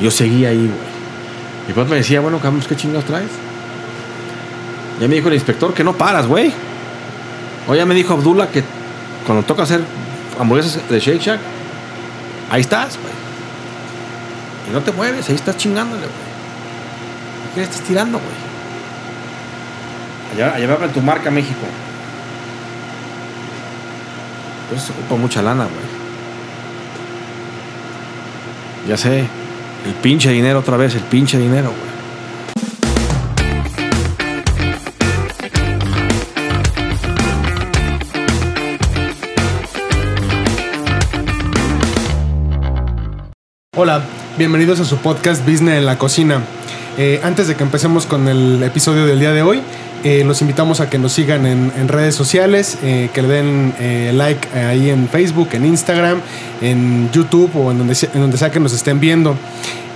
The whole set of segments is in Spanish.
Yo seguía ahí, güey. Y pues me decía, bueno, Camus, ¿qué chingados traes? Ya me dijo el inspector que no paras, güey. O ya me dijo Abdullah que cuando toca hacer hamburguesas de Shake Shack, ahí estás, güey. Y no te mueves, ahí estás chingándole, güey. ¿Qué le estás tirando, güey? Allá, allá me habla tu marca México. Entonces se ocupa mucha lana, güey. Ya sé. El pinche dinero otra vez, el pinche dinero, güey. Hola, bienvenidos a su podcast Business en la cocina. Eh, antes de que empecemos con el episodio del día de hoy, eh, los invitamos a que nos sigan en, en redes sociales, eh, que le den eh, like ahí en Facebook, en Instagram, en YouTube o en donde, sea- en donde sea que nos estén viendo.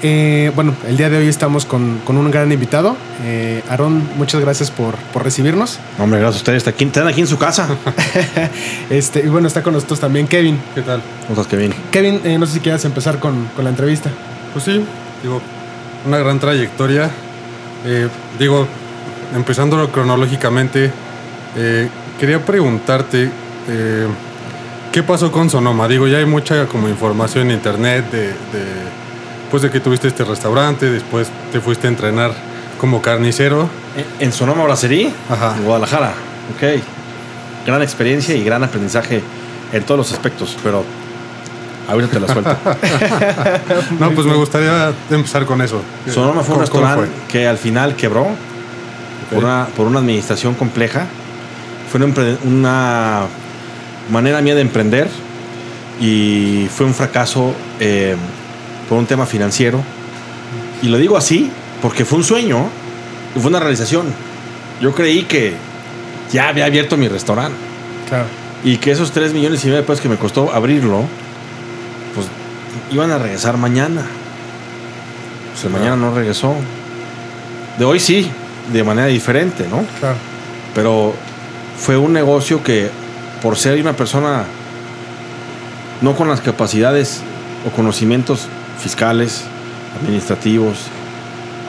Eh, bueno, el día de hoy estamos con, con un gran invitado. Eh, Aarón, muchas gracias por, por recibirnos. Hombre, gracias a ustedes. Está aquí, están aquí en su casa. Este, y bueno, está con nosotros también Kevin. ¿Qué tal? ¿Cómo estás, Kevin? Kevin, eh, no sé si quieras empezar con, con la entrevista. Pues sí, digo, una gran trayectoria. Eh, digo, empezándolo cronológicamente, eh, quería preguntarte, eh, ¿qué pasó con Sonoma? Digo, ya hay mucha como información en internet de, de, pues de que tuviste este restaurante, después te fuiste a entrenar como carnicero. En- Sonoma Brasserie, Ajá. en Guadalajara. Ok. Gran experiencia y gran aprendizaje en todos los aspectos, pero ahorita te la suelto. No, pues me gustaría empezar con eso. Sonoma fue un ¿Cómo- cómo restaurante que al final quebró por, una, por una administración compleja. Fue una, una manera mía de emprender y fue un fracaso eh, por un tema financiero. Y lo digo así porque fue un sueño y fue una realización. Yo creí que ya había abierto mi restaurante Claro. y que esos 3 millones y medio de pesos que me costó abrirlo, pues iban a regresar mañana. Pues el mañana no regresó. De hoy sí, de manera diferente, ¿no? Claro. Pero fue un negocio que, por ser una persona no con las capacidades o conocimientos fiscales, administrativos,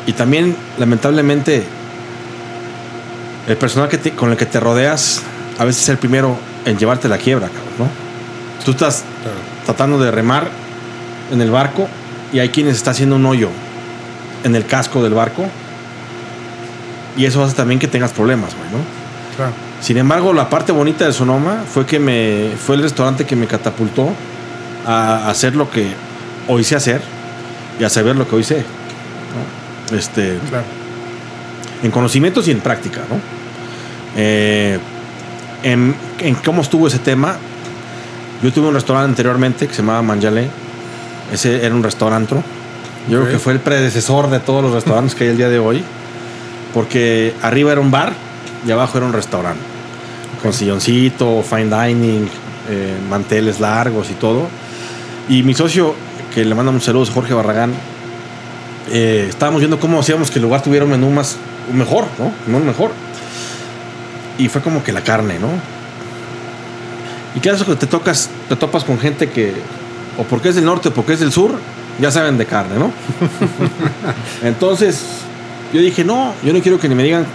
y también, lamentablemente, el personal que te- con el que te rodeas a veces es el primero en llevarte la quiebra, cabrón, ¿no? Tú estás Claro. tratando de remar en el barco y hay quienes está haciendo un hoyo en el casco del barco y eso hace también que tengas problemas, güey, ¿no? Claro. Sin embargo, la parte bonita de Sonoma fue que me fue el restaurante que me catapultó a hacer lo que hoy sé hacer y a saber lo que hoy sé. ¿no? Este, Claro. en conocimientos y en práctica, ¿no? Eh, en, en cómo estuvo ese tema, yo tuve un restaurante anteriormente que se llamaba Manjale. Ese era un restaurantro. Yo creo que fue el predecesor de todos los restaurantes que hay el día de hoy. Porque arriba era un bar y abajo era un restaurante. Con silloncito, fine dining, eh, manteles largos y todo. Y mi socio, que le manda un saludo, Jorge Barragán, eh, estábamos viendo cómo hacíamos que el lugar tuviera un menú más un mejor, ¿no? Un menú mejor. Y fue como que la carne, ¿no? Y claro, eso que te tocas, te topas con gente que, o porque es del norte o porque es del sur, ya saben de carne, ¿no? Entonces, yo dije, no, yo no quiero que ni me digan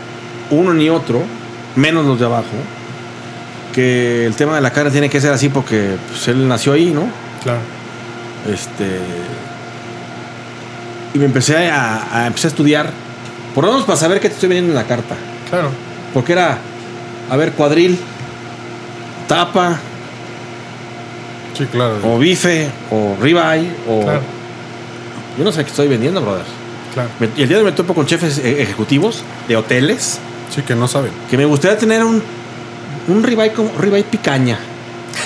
uno ni otro, menos los de abajo, que el tema de la carne tiene que ser así porque pues, él nació ahí, ¿no? Claro. Este. Y me empecé a, a- empecé a estudiar. Por lo menos para saber qué te estoy vendiendo en la carta. Claro. Porque era, a ver, cuadril, tapa, Sí, claro. o bife, o ribeye, o. Claro. Yo no sé qué estoy vendiendo, brother. Claro. Me- y el día de hoy me topo con jefes eh, ejecutivos de hoteles Sí, que no saben. que me gustaría tener un, un ribeye como ribeye picaña.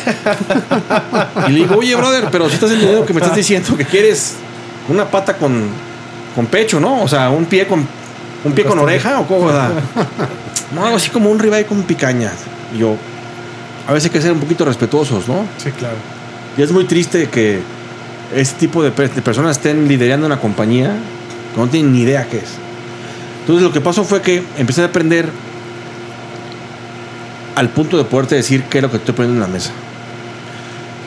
y le digo, oye, brother, pero si estás entendiendo que me estás diciendo que quieres una pata con, con pecho, ¿no? O sea, un pie con un pie con oreja o cómo, No, algo así como un ribeye con picaña. Y yo, a veces hay que ser un poquito respetuosos, ¿no? Sí, claro. Y es muy triste que este tipo de, pe- de personas estén liderando una compañía no tienen ni idea qué es. Entonces lo que pasó fue que empecé a aprender al punto de poderte decir qué es lo que estoy poniendo en la mesa.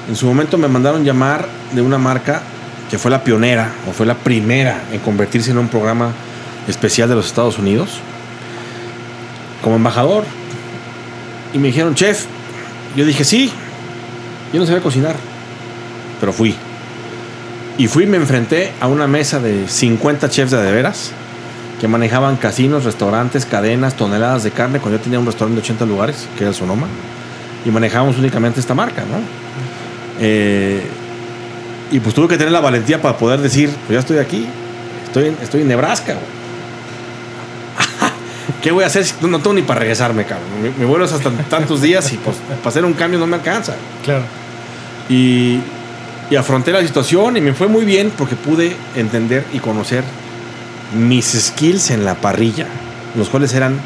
En su momento me mandaron llamar de una marca que fue la pionera o fue la primera en convertirse en un programa especial de los Estados Unidos, como embajador. Y me dijeron, chef, yo dije, sí, yo no sabía cocinar, pero fui. Y fui y me enfrenté a una mesa de 50 chefs de de veras que manejaban casinos, restaurantes, cadenas, toneladas de carne, cuando yo tenía un restaurante de 80 lugares, que era Sonoma, y manejábamos únicamente esta marca, ¿no? Eh, y pues tuve que tener la valentía para poder decir, pues ya estoy aquí, estoy en, estoy en Nebraska, güey. ¿Qué voy a hacer? si No tengo ni para regresarme, cabrón. Mi, mi vuelo es hasta tantos días y pues para hacer un cambio no me alcanza. Claro. Y, y afronté la situación y me fue muy bien porque pude entender y conocer mis skills en la parrilla, los cuales eran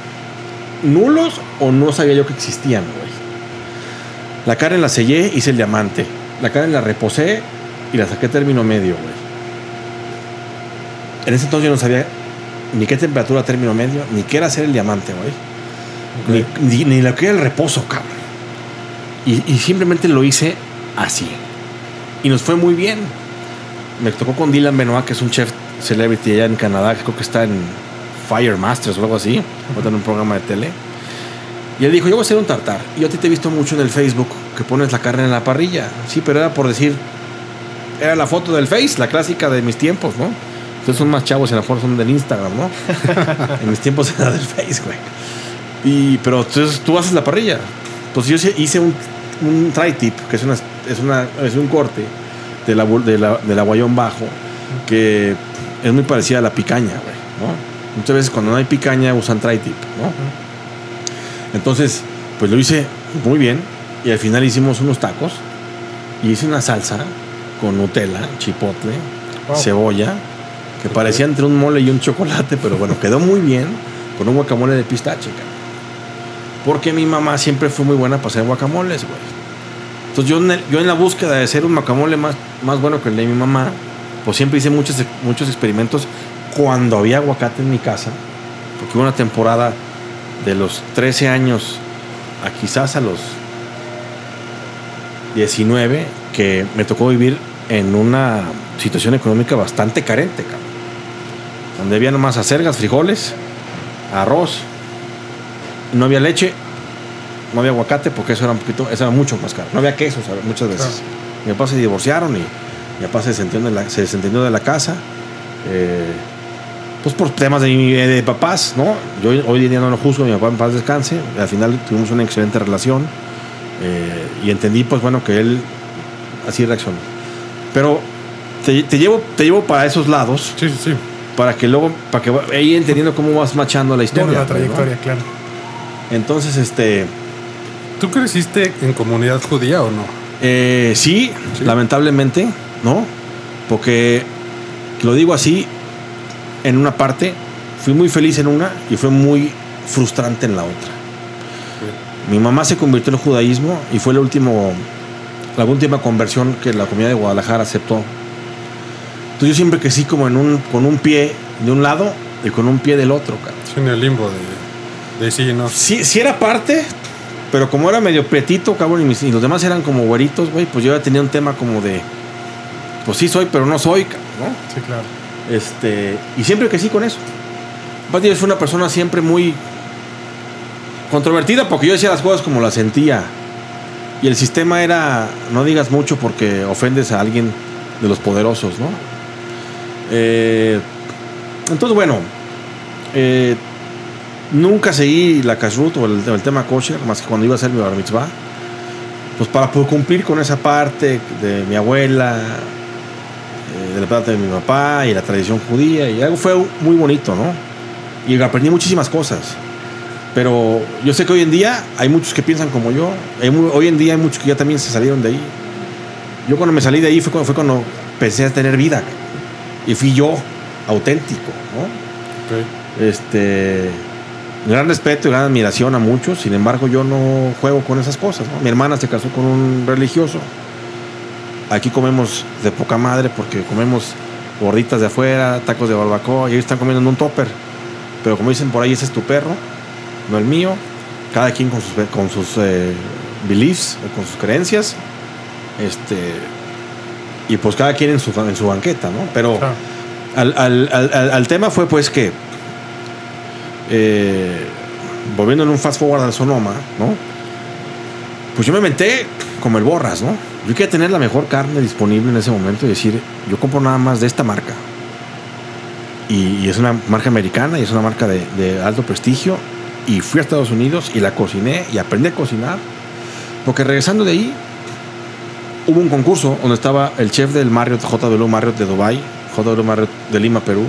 nulos o no sabía yo que existían, güey. La carne la sellé, hice el diamante. La carne la reposé y la saqué término medio, güey. En ese entonces yo no sabía ni qué temperatura término medio, ni qué era hacer el diamante, güey. Ni, ni, ni lo que era el reposo, cabrón. Y, y simplemente lo hice así. Y nos fue muy bien. Me tocó con Dylan Benoit, que es un chef celebrity allá en Canadá, que creo que está en Fire Masters o algo así, o en un programa de tele. Y él dijo, yo voy a hacer un tartar. Y yo a ti te he visto mucho en el Facebook que pones la carne en la parrilla. Sí, pero era por decir, era la foto del Face, la clásica de mis tiempos, ¿no? Ustedes son más chavos y a lo mejor son del Instagram, ¿no? en mis tiempos era del Face, güey. Y, pero entonces tú haces la parrilla. Pues yo hice un, un tri-tip, que es, una, es, una, es un corte de la, de la, del aguayón bajo, que es muy parecida a la picaña, güey, ¿no? Muchas veces cuando no hay picaña usan tri-tip, ¿no? Entonces, pues lo hice muy bien y al final hicimos unos tacos y hice una salsa con Nutella, chipotle, Wow. cebolla, que parecía entre un mole y un chocolate, pero bueno, quedó muy bien con un guacamole de pistache, cabrón. Porque mi mamá siempre fue muy buena para hacer guacamoles, güey. Entonces yo en, yo en la búsqueda de hacer un guacamole más, más bueno que el de mi mamá, pues siempre hice muchos, muchos experimentos cuando había aguacate en mi casa. Porque hubo una temporada de los 13 años a quizás a los 19 que me tocó vivir en una situación económica bastante carente. Donde había nomás acergas, frijoles, arroz, no había leche, no había aguacate porque eso era un poquito, eso era mucho más caro. No había queso, ¿sabes? muchas veces. Mi papá se divorciaron y mi papá se desentendió de la, se desentendió de la casa. eh, pues por temas de, papás, ¿no? Yo hoy en día no lo juzgo, mi papá en paz descanse. Al final tuvimos una excelente relación eh, y entendí, pues bueno, que él así reaccionó. Pero te, te llevo, te llevo para esos lados Sí, sí, sí. para que luego, para que ahí entendiendo cómo vas machando la historia. no la ¿no? trayectoria, claro. Entonces, este, ¿Tú creciste en comunidad judía o no? eh, sí, Sí. lamentablemente, ¿no? Porque, lo digo así, en una parte, fui muy feliz en una y fue muy frustrante en la otra. Mi mamá se convirtió en el judaísmo y fue el último, la última conversión que la comunidad de Guadalajara aceptó. Entonces yo siempre crecí como en un, con un pie de un lado y con un pie del otro, cara. Sí, en el limbo de, de sí, no. Sí, sí era parte, pero como era medio pretito, cabrón, y, mis- y los demás eran como güeritos, güey, pues yo ya tenía un tema como de, pues sí soy, pero no soy, cabrón, ¿no? Sí, claro. Este, y siempre crecí con eso. Pati fue una persona siempre muy controvertida porque yo decía las cosas como las sentía. Y el sistema era, no digas mucho porque ofendes a alguien de los poderosos, ¿no? Eh, entonces, bueno, eh, nunca seguí la kashrut o el, el tema kosher, más que cuando iba a hacer mi bar mitzvah. Pues para poder cumplir con esa parte de mi abuela, eh, de la parte de mi papá y la tradición judía. Y algo fue muy bonito, ¿no? Y aprendí muchísimas cosas. Pero yo sé que hoy en día hay muchos que piensan como yo. Hay hoy en día hay muchos que ya también se salieron de ahí. Yo cuando me salí de ahí fue cuando, fue cuando empecé a tener vida. Y fui yo auténtico, ¿no? Ok. Este, gran respeto y gran admiración a muchos, sin embargo yo no juego con esas cosas. ¿no? Mi hermana se casó con un religioso. Aquí comemos de poca madre porque comemos gorditas de afuera, tacos de barbacoa y ellos están comiendo en un topper. Pero como dicen por ahí, ese es tu perro, no el mío. Cada quien con sus, con sus eh, beliefs con sus creencias. Este, Y pues cada quien en su, en su banqueta, ¿no? Pero al- al- al tema fue pues que, eh, volviendo en un fast forward al Sonoma, ¿no? Pues yo me menté como el borras, ¿no? Yo quería tener la mejor carne disponible en ese momento y decir, yo compro nada más de esta marca. Y, es una marca americana y es una marca de, de alto prestigio. Y fui a Estados Unidos y la cociné y aprendí a cocinar. Porque regresando de ahí, hubo un concurso donde estaba el chef del Marriott, JW Marriott de Dubai, JW Marriott de Lima, Perú.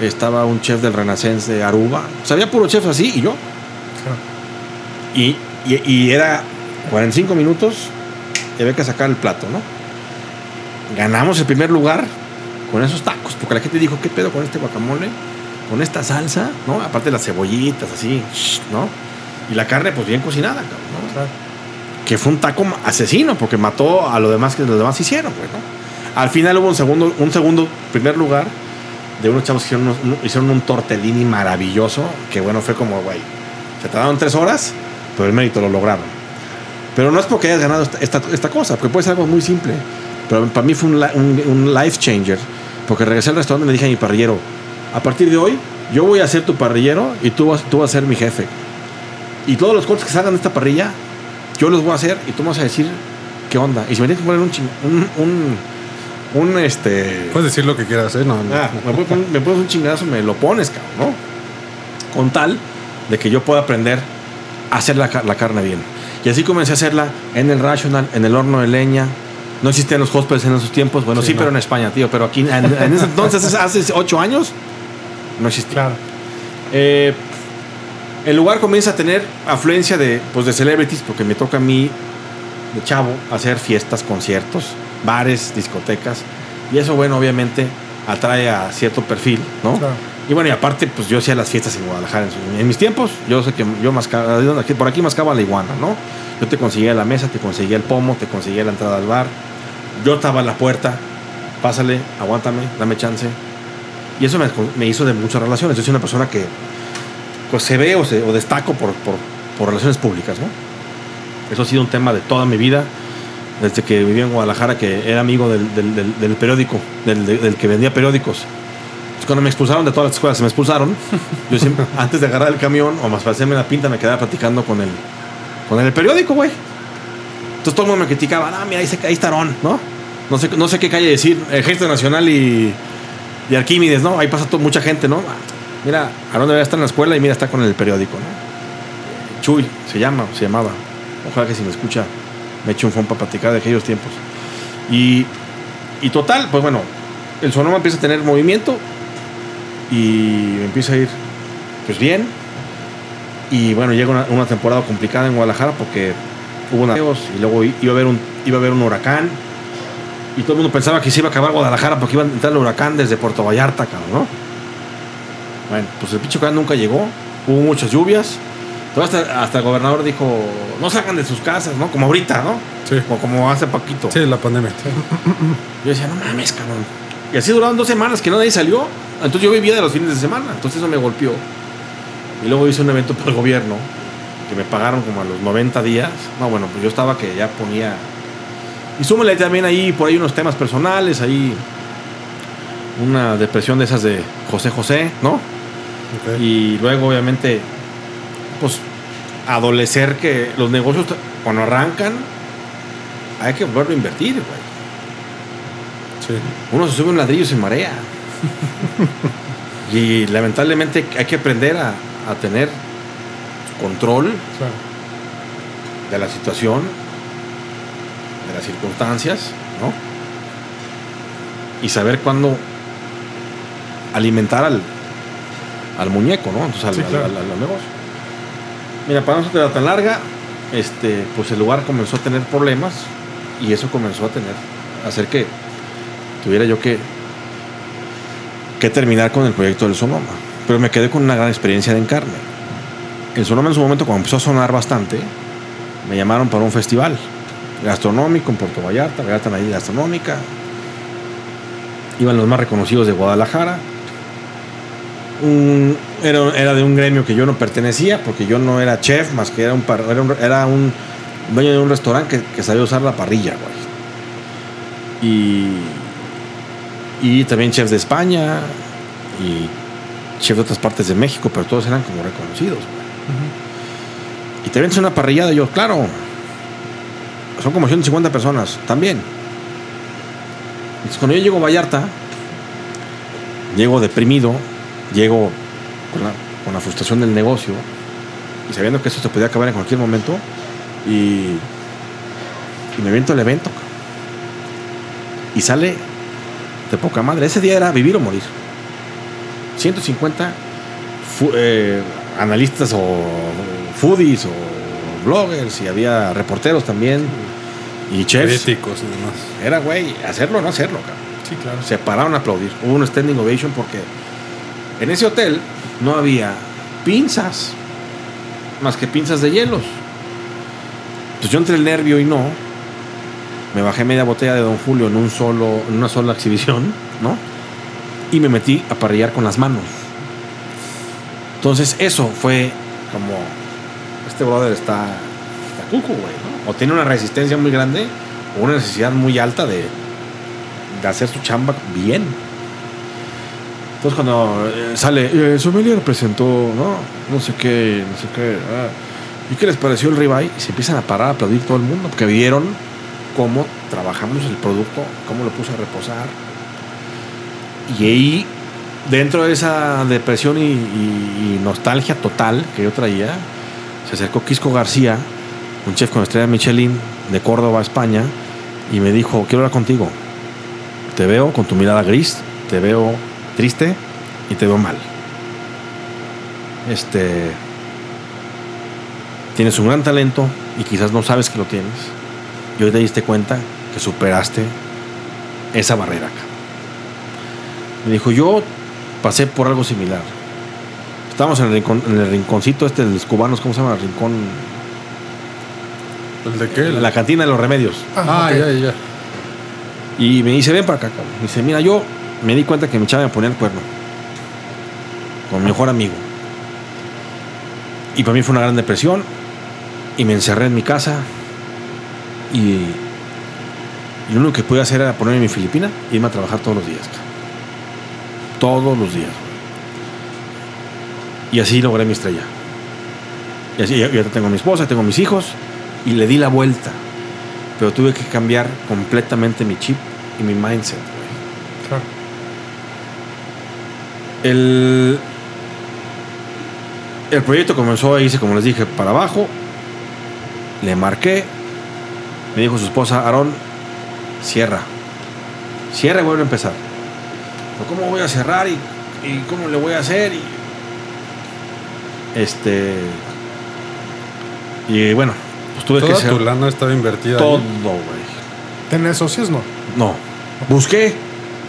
Estaba un chef del Renaissance de Aruba. O sea, había puro chef así y yo. Y, y- y era 45 minutos y había que sacar el plato, ¿no? Ganamos el primer lugar con esos tacos, porque la gente dijo, ¿qué pedo con este guacamole? Con esta salsa, ¿no? Aparte las cebollitas, así, ¿no? Y la carne, pues bien cocinada, cabrón, ¿no? Claro. que fue un taco asesino porque mató a lo demás que los demás hicieron, güey, ¿no? Al final hubo un segundo, un segundo primer lugar de unos chavos que hicieron, hicieron un tortellini maravilloso, que bueno, fue como, güey, se tardaron tres horas, pero el mérito lo lograron. Pero no es porque hayas ganado esta, esta, cosa, porque puede ser algo muy simple. Pero para mí fue un, un, life changer, porque regresé al restaurante y le dije a mi parrillero, a partir de hoy, yo voy a ser tu parrillero y tú vas, tú vas a ser mi jefe. Y todos los cortes que salgan de esta parrilla, yo los voy a hacer y tú me vas a decir qué onda. Y si me tienes que poner un, un, un, un, este... Puedes decir lo que quieras, ¿eh? No, no. Ah, me, puedes poner- me pones un chingadazo, me lo pones, cabrón, ¿no? Con tal de que yo pueda aprender a hacer la, la carne bien. Y así comencé a hacerla en el Rational, en el horno de leña. No existían los hospitales en esos tiempos. Bueno, sí, Sí, no. pero en España, tío. Pero aquí, en, en ese entonces, hace ocho años, no existía. Claro. Eh, el lugar comienza a tener afluencia de, pues, de celebrities, porque me toca a mí, de chavo, hacer fiestas, conciertos, bares, discotecas. Y eso, bueno, obviamente atrae a cierto perfil, ¿no? Claro. Y bueno, y aparte, pues yo hacía las fiestas en Guadalajara. En, su- en mis tiempos, yo sé que yo mascaba, por aquí mascaba la iguana, ¿no? Yo te conseguía la mesa, te conseguía el pomo, te conseguía la entrada al bar. Yo estaba en la puerta, pásale, aguántame, dame chance. Y eso me, me hizo de muchas relaciones. Yo soy una persona que pues se ve o, se- o destaco por, por, por relaciones públicas, ¿no? Eso ha sido un tema de toda mi vida, desde que vivía en Guadalajara, que era amigo del, del- del- del periódico, del, que vendía periódicos. Entonces, cuando me expulsaron de todas las escuelas, se me expulsaron, yo siempre, antes de agarrar el camión o más para hacerme la pinta, me quedaba platicando con el, con el periódico, güey. Entonces todo el mundo me criticaba, ah, mira, ahí, se- ahí está Aarón, ¿no? No sé, no sé qué calle decir, Ejército Nacional y, y Arquímedes, ¿no? Ahí pasa mucha gente, ¿no? Mira, Aarón debería estar en la escuela y mira, está con el periódico, ¿no? Chuy, se llama, se llamaba. Ojalá que si me escucha, me eche un phone para platicar de aquellos tiempos. Y, y total, pues bueno, el Sonoma empieza a tener movimiento y empieza a ir, pues bien. Y bueno, llega una, una temporada complicada en Guadalajara porque hubo una y luego iba a haber un, iba a haber un huracán. Y todo el mundo pensaba que se iba a acabar Guadalajara porque iba a entrar el huracán desde Puerto Vallarta, cabrón, ¿no? Bueno, pues el pinche huracán nunca llegó. Hubo muchas lluvias. Todo hasta, hasta el gobernador dijo, no salgan de sus casas, ¿no? Como ahorita, ¿no? Sí. O como hace poquito. Sí, la pandemia. Yo decía, no mames, cabrón. Y así duraron dos semanas que nadie salió. Entonces yo vivía de los fines de semana. Entonces eso me golpeó. Y luego hice un evento para el gobierno que me pagaron como a los 90 días. No, bueno, pues yo estaba que ya ponía. Y súmale también ahí por ahí unos temas personales, ahí una depresión de esas de José José, ¿no? Y luego, obviamente, pues, adolecer que los negocios, cuando arrancan, hay que volverlo a invertir, güey. Sí. Uno se sube un ladrillo y se marea. y lamentablemente hay que aprender a, a tener control Claro. de la situación, de las circunstancias, ¿no? Y saber cuándo alimentar al, al muñeco, ¿no? Entonces al, Sí, al- claro. al- al negocio. Mira, para no ser tan larga, este, pues el lugar comenzó a tener problemas y eso comenzó a tener, a hacer que tuviera yo que, que terminar con el proyecto del Sonoma. Pero me quedé con una gran experiencia de encarne. El Sonoma en su momento, cuando empezó a sonar bastante, me llamaron para un festival gastronómico en Puerto Vallarta, Vallarta Navidad Gastronómica. Iban los más reconocidos de Guadalajara. Un- era, era de un gremio que yo no pertenecía, porque yo no era chef, más que era un, par- era un, era un dueño de un restaurante que, que sabía usar la parrilla, güey. Y, y también chefs de España y chefs de otras partes de México, pero todos eran como reconocidos. güey. Y te vendes una parrillada, y yo, claro, son como 150 personas, también. Entonces, cuando yo llego a Vallarta, llego deprimido, llego con la, con la frustración del negocio y sabiendo que esto se podía acabar en cualquier momento y, y me viento el evento. Y sale de poca madre. Ese día era vivir o morir. 150 fu- eh, analistas o foodies o bloggers y había reporteros también y chefs. Críticos y demás. Era, güey, hacerlo o no hacerlo, cabrón. Sí, claro. Se pararon a aplaudir. Hubo un standing ovation porque en ese hotel no había pinzas, más que pinzas de hielos. Pues yo entre el nervio y no, me bajé media botella de Don Julio en un solo, en una sola exhibición, ¿no? Y me metí a parrillar con las manos. Entonces eso fue como este brother está, está cuco, güey, ¿no? O tiene una resistencia muy grande o una necesidad muy alta de, de hacer su chamba bien. Entonces cuando eh, sale, eh, sommelier presentó, ¿no? No sé qué, no sé qué. ah, ¿Y qué les pareció el ribeye? Y se empiezan a parar a aplaudir todo el mundo, porque vieron cómo trabajamos el producto, cómo lo puse a reposar. Y ahí, dentro de esa depresión y, nostalgia total que yo traía, se acercó Quisco García, un chef con estrella Michelin de Córdoba, España, y me dijo, quiero hablar contigo. Te veo con tu mirada gris, te veo triste y te veo mal. Este. Tienes un gran talento y quizás no sabes que lo tienes. Y hoy te diste cuenta que superaste esa barrera acá. Me dijo, yo pasé por algo similar. Estábamos en el, rincón- en el rinconcito este de los cubanos, ¿cómo se llama? El rincón. ¿El de qué? La cantina de los remedios. Ah, ok. ya, ya. Y me dice, ven para acá, cabrón. Me dice, mira, yo me di cuenta que mi chava me ponía el cuerno. Con mi mejor amigo. Y para mí fue una gran depresión. Y me encerré en mi casa. Y, y lo único que pude hacer era ponerme mi Filipina e irme a trabajar todos los días. Todos los días. Y así logré mi estrella. Y así, y ahorita tengo a mi esposa, tengo a mis hijos. Y le di la vuelta pero tuve que cambiar completamente mi chip y mi mindset. Claro. El, el proyecto comenzó a irse, como les dije, para abajo. Le marqué. Me dijo su esposa, Aarón, cierra. Cierra y vuelve a empezar. Pero ¿Cómo voy a cerrar y, y cómo le voy a hacer? Y, este. Y bueno, pues tuve que Toda hacer tu lana estaba invertida todo, güey. ¿Tenés socios? No. No. Busqué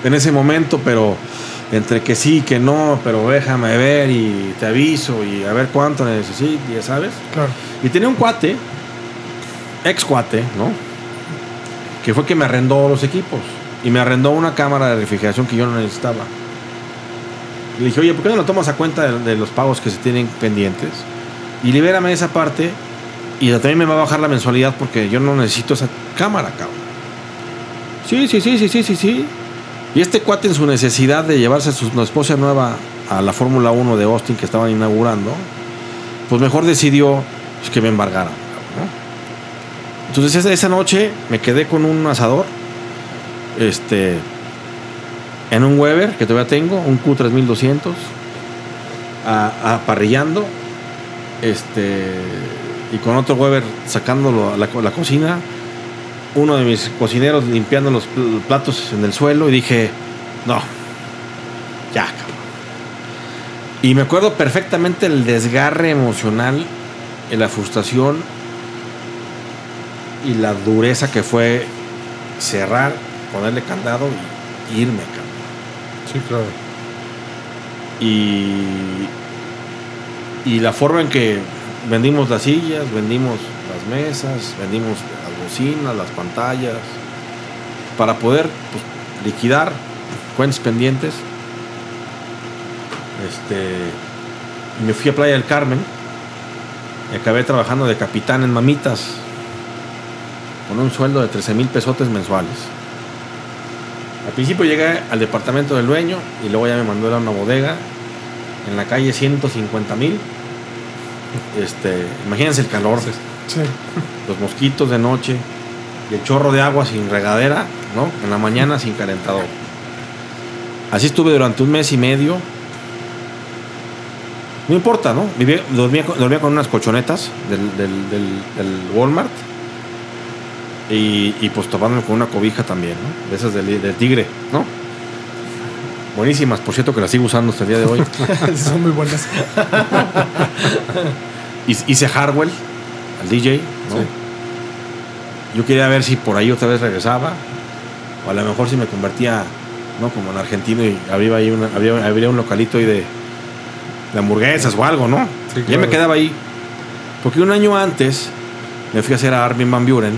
en ese momento, pero entre que sí, que no, pero déjame ver y te aviso y a ver cuánto necesito, ya sabes. Claro. Y tenía un cuate, ex cuate, ¿no? Que fue que me arrendó los equipos y me arrendó una cámara de refrigeración que yo no necesitaba. Le dije, oye, ¿por qué no lo tomas a cuenta de, de los pagos que se tienen pendientes? Y libérame esa parte y también me va a bajar la mensualidad porque yo no necesito esa cámara, cabrón. Sí, sí, sí, sí, sí, sí, sí. Y este cuate en su necesidad de llevarse a su esposa nueva a la Fórmula 1 de Austin que estaban inaugurando, pues mejor decidió pues, que me embargaran. Entonces esa, noche me quedé con un asador, este, en un Weber que todavía tengo, un Q3200, a, a parrillando, este, y con otro Weber sacándolo a la, la cocina, uno de mis cocineros limpiando los pl- platos en el suelo y dije, no, ya, cabrón. Y me acuerdo perfectamente el desgarre emocional, y la frustración y la dureza que fue cerrar, ponerle candado y irme, cabrón. Sí, claro. Y, y la forma en que vendimos las sillas, vendimos las mesas, vendimos las pantallas, para poder pues, liquidar cuentas pendientes. Este, me fui a Playa del Carmen y acabé trabajando de capitán en mamitas con un sueldo de 13 mil pesotes mensuales. Al principio llegué al departamento del dueño y luego ya me mandó a una bodega en la calle 150 mil. Este, imagínense el calor, Sí. los mosquitos de noche y el chorro de agua sin regadera, ¿no? En la mañana sin calentador. Así estuve durante un mes y medio. No importa, ¿no? Vivía- dormía, con- dormía con unas colchonetas del, del- del- del Walmart. Y, y pues tapándome con una cobija también, ¿no? De esas del, del tigre, ¿no? Buenísimas, por cierto que las sigo usando hasta el día de hoy. Son muy buenas. Hice- Hice Hardwell al DJ, ¿no? Sí. Yo quería ver si por ahí otra vez regresaba. O a lo mejor si me convertía, ¿no? Como en argentino y habría ahí una, habría, habría un localito ahí de, de hamburguesas o algo, ¿no? Sí, Ya me quedaba ahí. Porque un año antes me fui a hacer a Armin Van Buren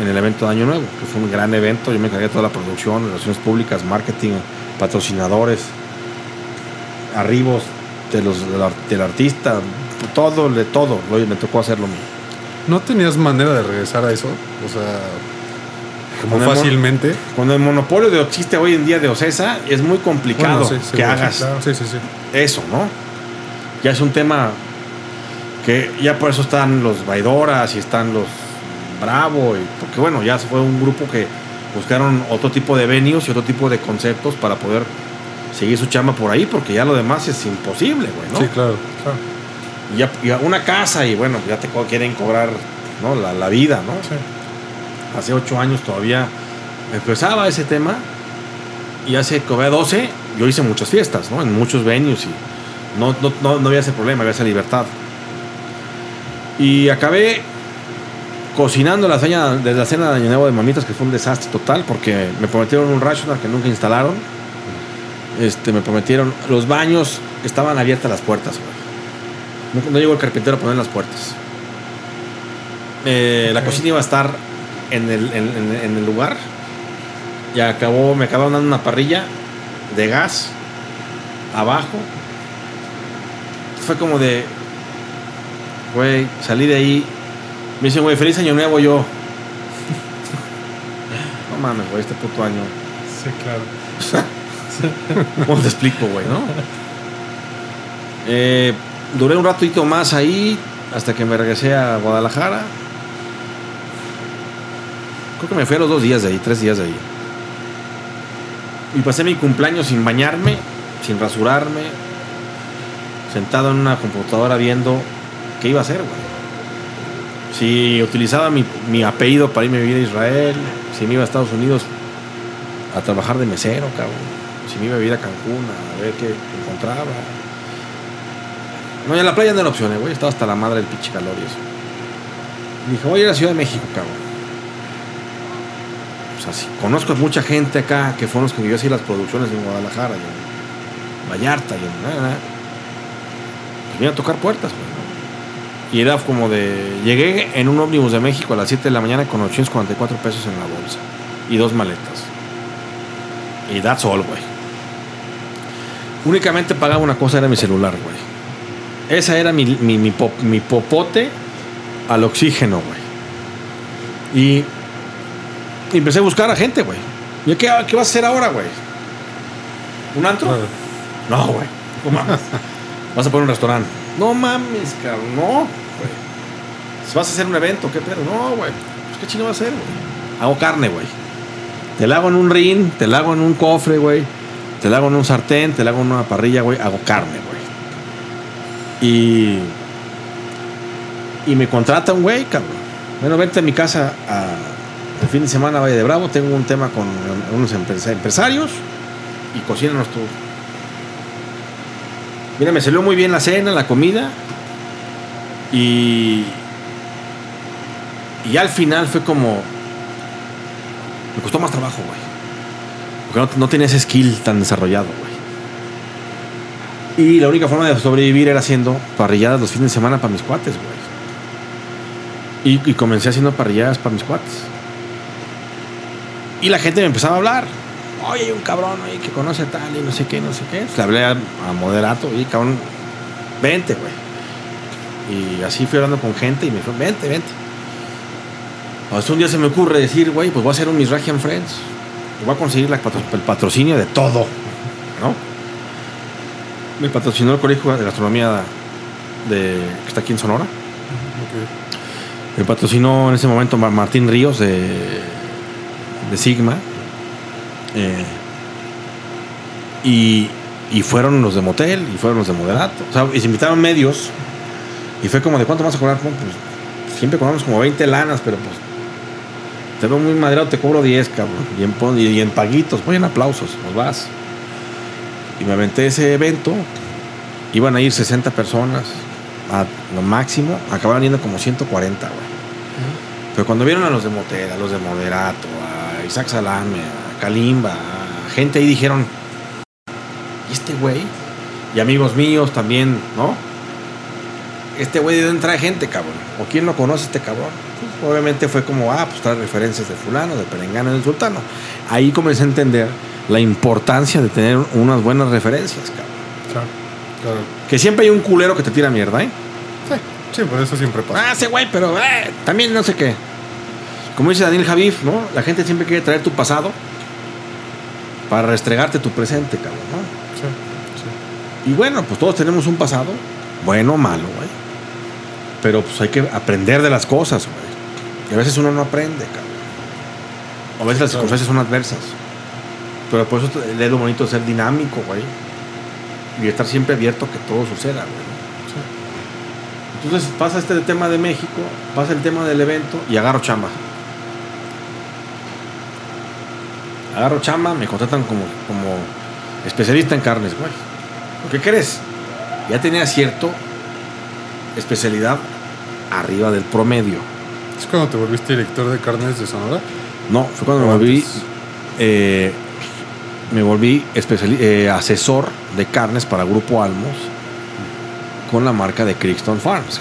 en el evento de Año Nuevo, que fue un gran evento. Yo me encargué de toda la producción, relaciones públicas, marketing, patrocinadores, arribos de los, del artista, todo, de todo. Oye, me tocó hacerlo mío. ¿No tenías manera de regresar a eso? O sea, como fácilmente. Cuando el monopolio de existe hoy en día de Ocesa, es muy complicado Bueno, sí, que hagas sí, claro. Sí, eso, ¿no? Ya es un tema que ya por eso están los Vaidoras y están los Bravo, y, porque bueno, ya fue un grupo que buscaron otro tipo de venues y otro tipo de conceptos para poder seguir su chamba por ahí, porque ya lo demás es imposible, güey, ¿no? Sí, claro. Claro. Y ya, y una casa y bueno, ya te quieren cobrar ¿no? la, la vida, ¿no? Sí. hace ocho años todavía empezaba ese tema y hace había 12 yo hice muchas fiestas, ¿no? En muchos venues y no, no, no, no había ese problema, había esa libertad. Y acabé cocinando la cena de la cena de Año Nuevo de Mamitas, que fue un desastre total, porque me prometieron un rational que nunca instalaron. Este, me prometieron, los baños estaban abiertas las puertas, güey. No, no llegó el carpintero a poner las puertas. Eh, La cocina iba a estar en el, en, en- en el lugar. Y acabó, me acabaron dando una parrilla de gas abajo. Fue como de, güey, salí de ahí. Me dicen, güey, feliz año nuevo yo. No mames, güey, este puto año. Sí, claro. ¿Cómo te explico, güey, no? Eh, duré un ratito más ahí hasta que me regresé a Guadalajara. Creo que me fui a los dos días de ahí, tres días de ahí. Y pasé mi cumpleaños sin bañarme, sin rasurarme, sentado en una computadora viendo qué iba a hacer, güey. Si utilizaba mi, mi apellido para irme a vivir a Israel, si me iba a Estados Unidos a trabajar de mesero, cabrón. Si me iba a vivir a Cancún a ver qué encontraba. No, y a la playa no era opción, eh, güey. Estaba hasta la madre del pinche calor y eso. Dije, voy a ir a la Ciudad de México, cabrón. O sea, sí, conozco mucha gente acá que fueron los que yo hacía las producciones en Guadalajara, en Vallarta y en. Pues iban a tocar puertas, güey. Y era como de. Llegué en un ómnibus de México a las 7 de la mañana con 844 pesos en la bolsa y dos maletas. Y that's all, güey. Únicamente pagaba una cosa, era mi celular, güey. Esa era mi, mi, mi, pop- mi popote al oxígeno, güey. Y, y empecé a buscar a gente, güey. ¿Y qué, qué vas a hacer ahora, güey? ¿Un antro? No, güey. No mames. Vas a poner un restaurante. No mames, cabrón. No, güey. ¿Vas a hacer un evento? ¿Qué pedo? No, güey. Pues qué chingo vas a hacer, güey. Hago carne, güey. Te la hago en un ring, te la hago en un cofre, güey. Te la hago en un sartén, te la hago en una parrilla, güey. Hago carne, güey. Y. Y me contrata un güey, cabrón. Bueno, vente a mi casa a, el fin de semana a Valle de Bravo. Tengo un tema con unos empresa- empresarios y cocínanos tú. Mira, me salió muy bien la cena, la comida. Y. Y al final fue como. Me costó más trabajo, güey. Porque no, no tenía ese skill tan desarrollado, güey. Y la única forma de sobrevivir era haciendo parrilladas los fines de semana para mis cuates, güey. Y, comencé haciendo parrilladas para mis cuates. Y la gente me empezaba a hablar. Oye, hay un cabrón ahí que conoce tal y no sé qué, no sé qué. Le hablé a, moderato, y cabrón, vente, güey. Y así fui hablando con gente y me dijo, vente, vente. Hasta un día se me ocurre decir, güey, pues voy a hacer un Misragian Friends. voy a conseguir el patrocinio de todo, ¿no? Me patrocinó el Colegio de Gastronomía de, que está aquí en Sonora. Me patrocinó en ese momento Mar- Martín Ríos de, de Sigma. Eh, y, y fueron los de Motel y fueron los de Moderato. O sea, y se invitaron medios. Y fue como, ¿de cuánto vas a cobrar? Pues siempre cobramos como 20 lanas, pero pues te veo muy maderado, te cobro 10, cabrón. Y en, pon- y en paguitos, voy en aplausos, pues vas. Y me aventé ese evento. Iban a ir 60 personas a lo máximo. Acabaron yendo como 140, güey. Pero cuando vieron a los de Motel, a los de Moderato, a Isaac Salame, a Kalimba, a gente ahí dijeron, ¿y este güey? Y amigos míos también, ¿no? Este güey de dónde trae gente, cabrón. ¿O quién lo conoce este cabrón? Pues, obviamente fue como, ah, pues trae referencias de fulano, de Perengano, del sultano. Ahí comencé a entender la importancia de tener unas buenas referencias, cabrón. Claro. Claro. Que siempre hay un culero que te tira mierda, ¿eh? Sí, por eso siempre pasa. Ah, ese güey, pero eh, también no sé qué. Como dice Daniel Javif, ¿no? La gente siempre quiere traer tu pasado para restregarte tu presente, cabrón, ¿no? Sí, Y bueno, pues todos tenemos un pasado, bueno o malo, güey. Pero pues hay que aprender de las cosas, güey. Y a veces uno no aprende, cabrón. O a veces las circunstancias son adversas. Pero por eso es lo bonito de ser dinámico, güey. Y estar siempre abierto a que todo suceda, güey. Entonces pasa este tema de México, pasa el tema del evento y agarro chamba. Agarro chamba, me contratan como, como especialista en carnes, güey. ¿Qué crees? Ya tenía cierto especialidad arriba del promedio. ¿Es cuando te volviste director de carnes de Sonora? No, fue cuando me ¿O volví, eh, me volví eh, asesor de carnes para Grupo Almos con la marca de Crixton Farms.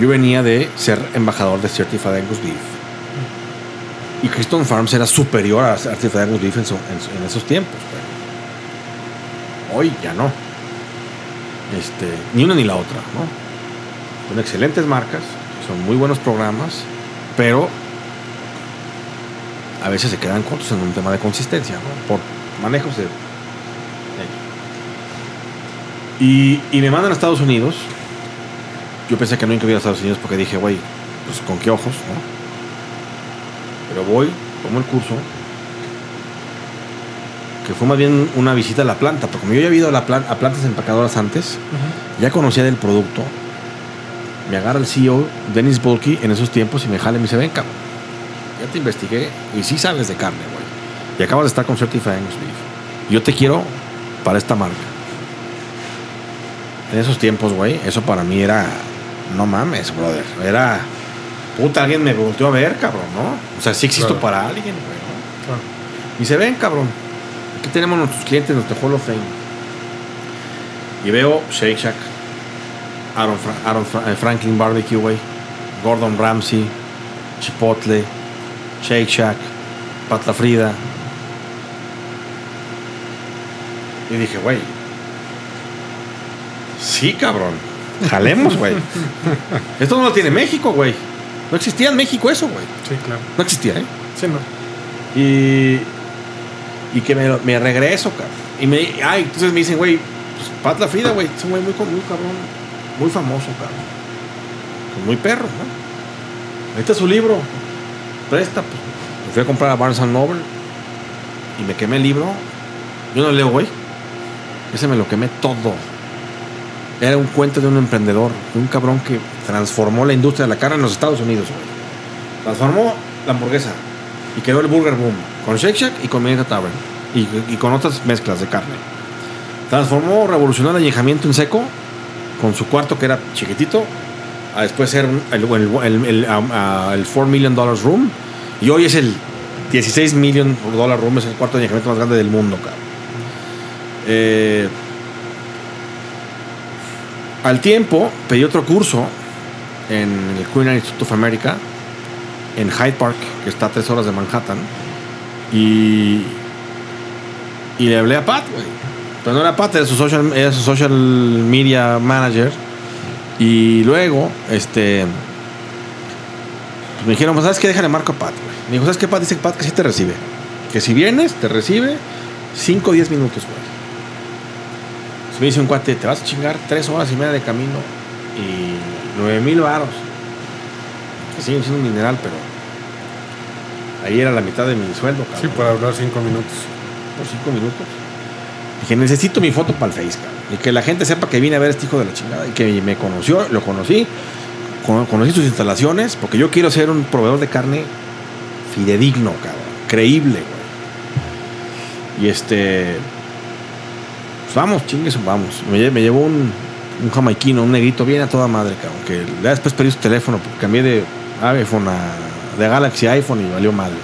Yo venía de ser embajador de Certified Angus Beef. Y Crixton Farms era superior a Certified Angus Beef en, esos tiempos. Hoy ya no. Este, ni una ni la otra, ¿no? Son excelentes marcas, son muy buenos programas, pero a veces se quedan cortos en un tema de consistencia, ¿no? Por manejos de... Y, y me mandan a Estados Unidos. Yo pensé que no iba a Estados Unidos porque dije, güey, pues con qué ojos, ¿no? Pero voy, tomo el curso. Que fue más bien una visita a la planta, porque como yo ya había ido a, la plan- a plantas empacadoras antes, ya conocía del producto. Me agarra el CEO, Dennis Bulky, en esos tiempos y me jala y me dice, ven, cabrón. Ya te investigué y sí sabes de carne, güey. Y acabas de estar con Certified Angus Beef. Yo te quiero para esta marca. En esos tiempos, güey, eso para mí era. No mames, brother. Era. Puta, alguien me volteó a ver, cabrón, ¿no? O sea, sí existo Claro. para alguien, güey, ¿no? Claro. Y se ven, cabrón. Aquí tenemos nuestros clientes, nuestro Hall of Fame. Y veo Shake Shack, Aaron, Fra- Aaron Fra- eh, Franklin Barbecue, güey, Gordon Ramsay, Chipotle, Shake Shack, Patla Frida. Y dije, güey, sí, cabrón, jalemos, güey. Esto no lo tiene México, güey. No existía en México eso, güey. Sí, claro. No existía, ¿eh? Sí, no. Y, y que me, me regreso, cabrón. Y me, ay, entonces me dicen, güey, pues Pat La Frida, güey, es un güey muy, co- muy cabrón, muy famoso, cabrón. Pues muy perro, ¿no? Ahí está su libro, presta, pues. Fui a comprar a Barnes Noble y me quemé el libro. Yo no leo, güey. Ese me lo quemé todo. Era un cuento de un emprendedor, de un cabrón que transformó la industria de la carne en los Estados Unidos. Transformó la hamburguesa y creó el Burger Boom con Shake Shack y con Mineta Tavern y, y con otras mezclas de carne. Transformó, revolucionó el añejamiento en seco con su cuarto que era chiquitito a después ser el, el, el, um, ah, el 4 million dollars room y hoy es el 16 million dollar room, es el cuarto añejamiento más grande del mundo, cabrón. Eh, al tiempo pedí otro curso en el Culinary Institute of America en Hyde Park, que está a tres horas de Manhattan. Y, y le hablé a Pat, güey. Pero no era Pat, era su social, era su social media manager. Y luego, este. pues me dijeron, pues, ¿sabes qué? Déjale marco a Pat, güey. Me dijo, ¿sabes qué, Pat? Dice Pat que sí te recibe. Que si vienes, te recibe 5 o 10 minutos, güey. Si me dice un cuate, te vas a chingar 3 horas y media de camino y 9 mil varos. Que siguen siendo un mineral, pero ahí era la mitad de mi sueldo, cabrón. Sí, para hablar cinco minutos. por 5 minutos. Dije, necesito mi foto para el Face, cabrón. Y que la gente sepa que vine a ver a este hijo de la chingada y que me conoció, lo conocí, con- conocí sus instalaciones, porque yo quiero ser un proveedor de carne fidedigno, cabrón. Creíble, güey. Y este. Pues vamos, chingues, vamos. Me, me llevó un, un jamaiquino, un negrito, bien a toda madre, cabrón. Que ya después perdí su teléfono, porque cambié de iPhone a. de Galaxy iPhone y valió madre.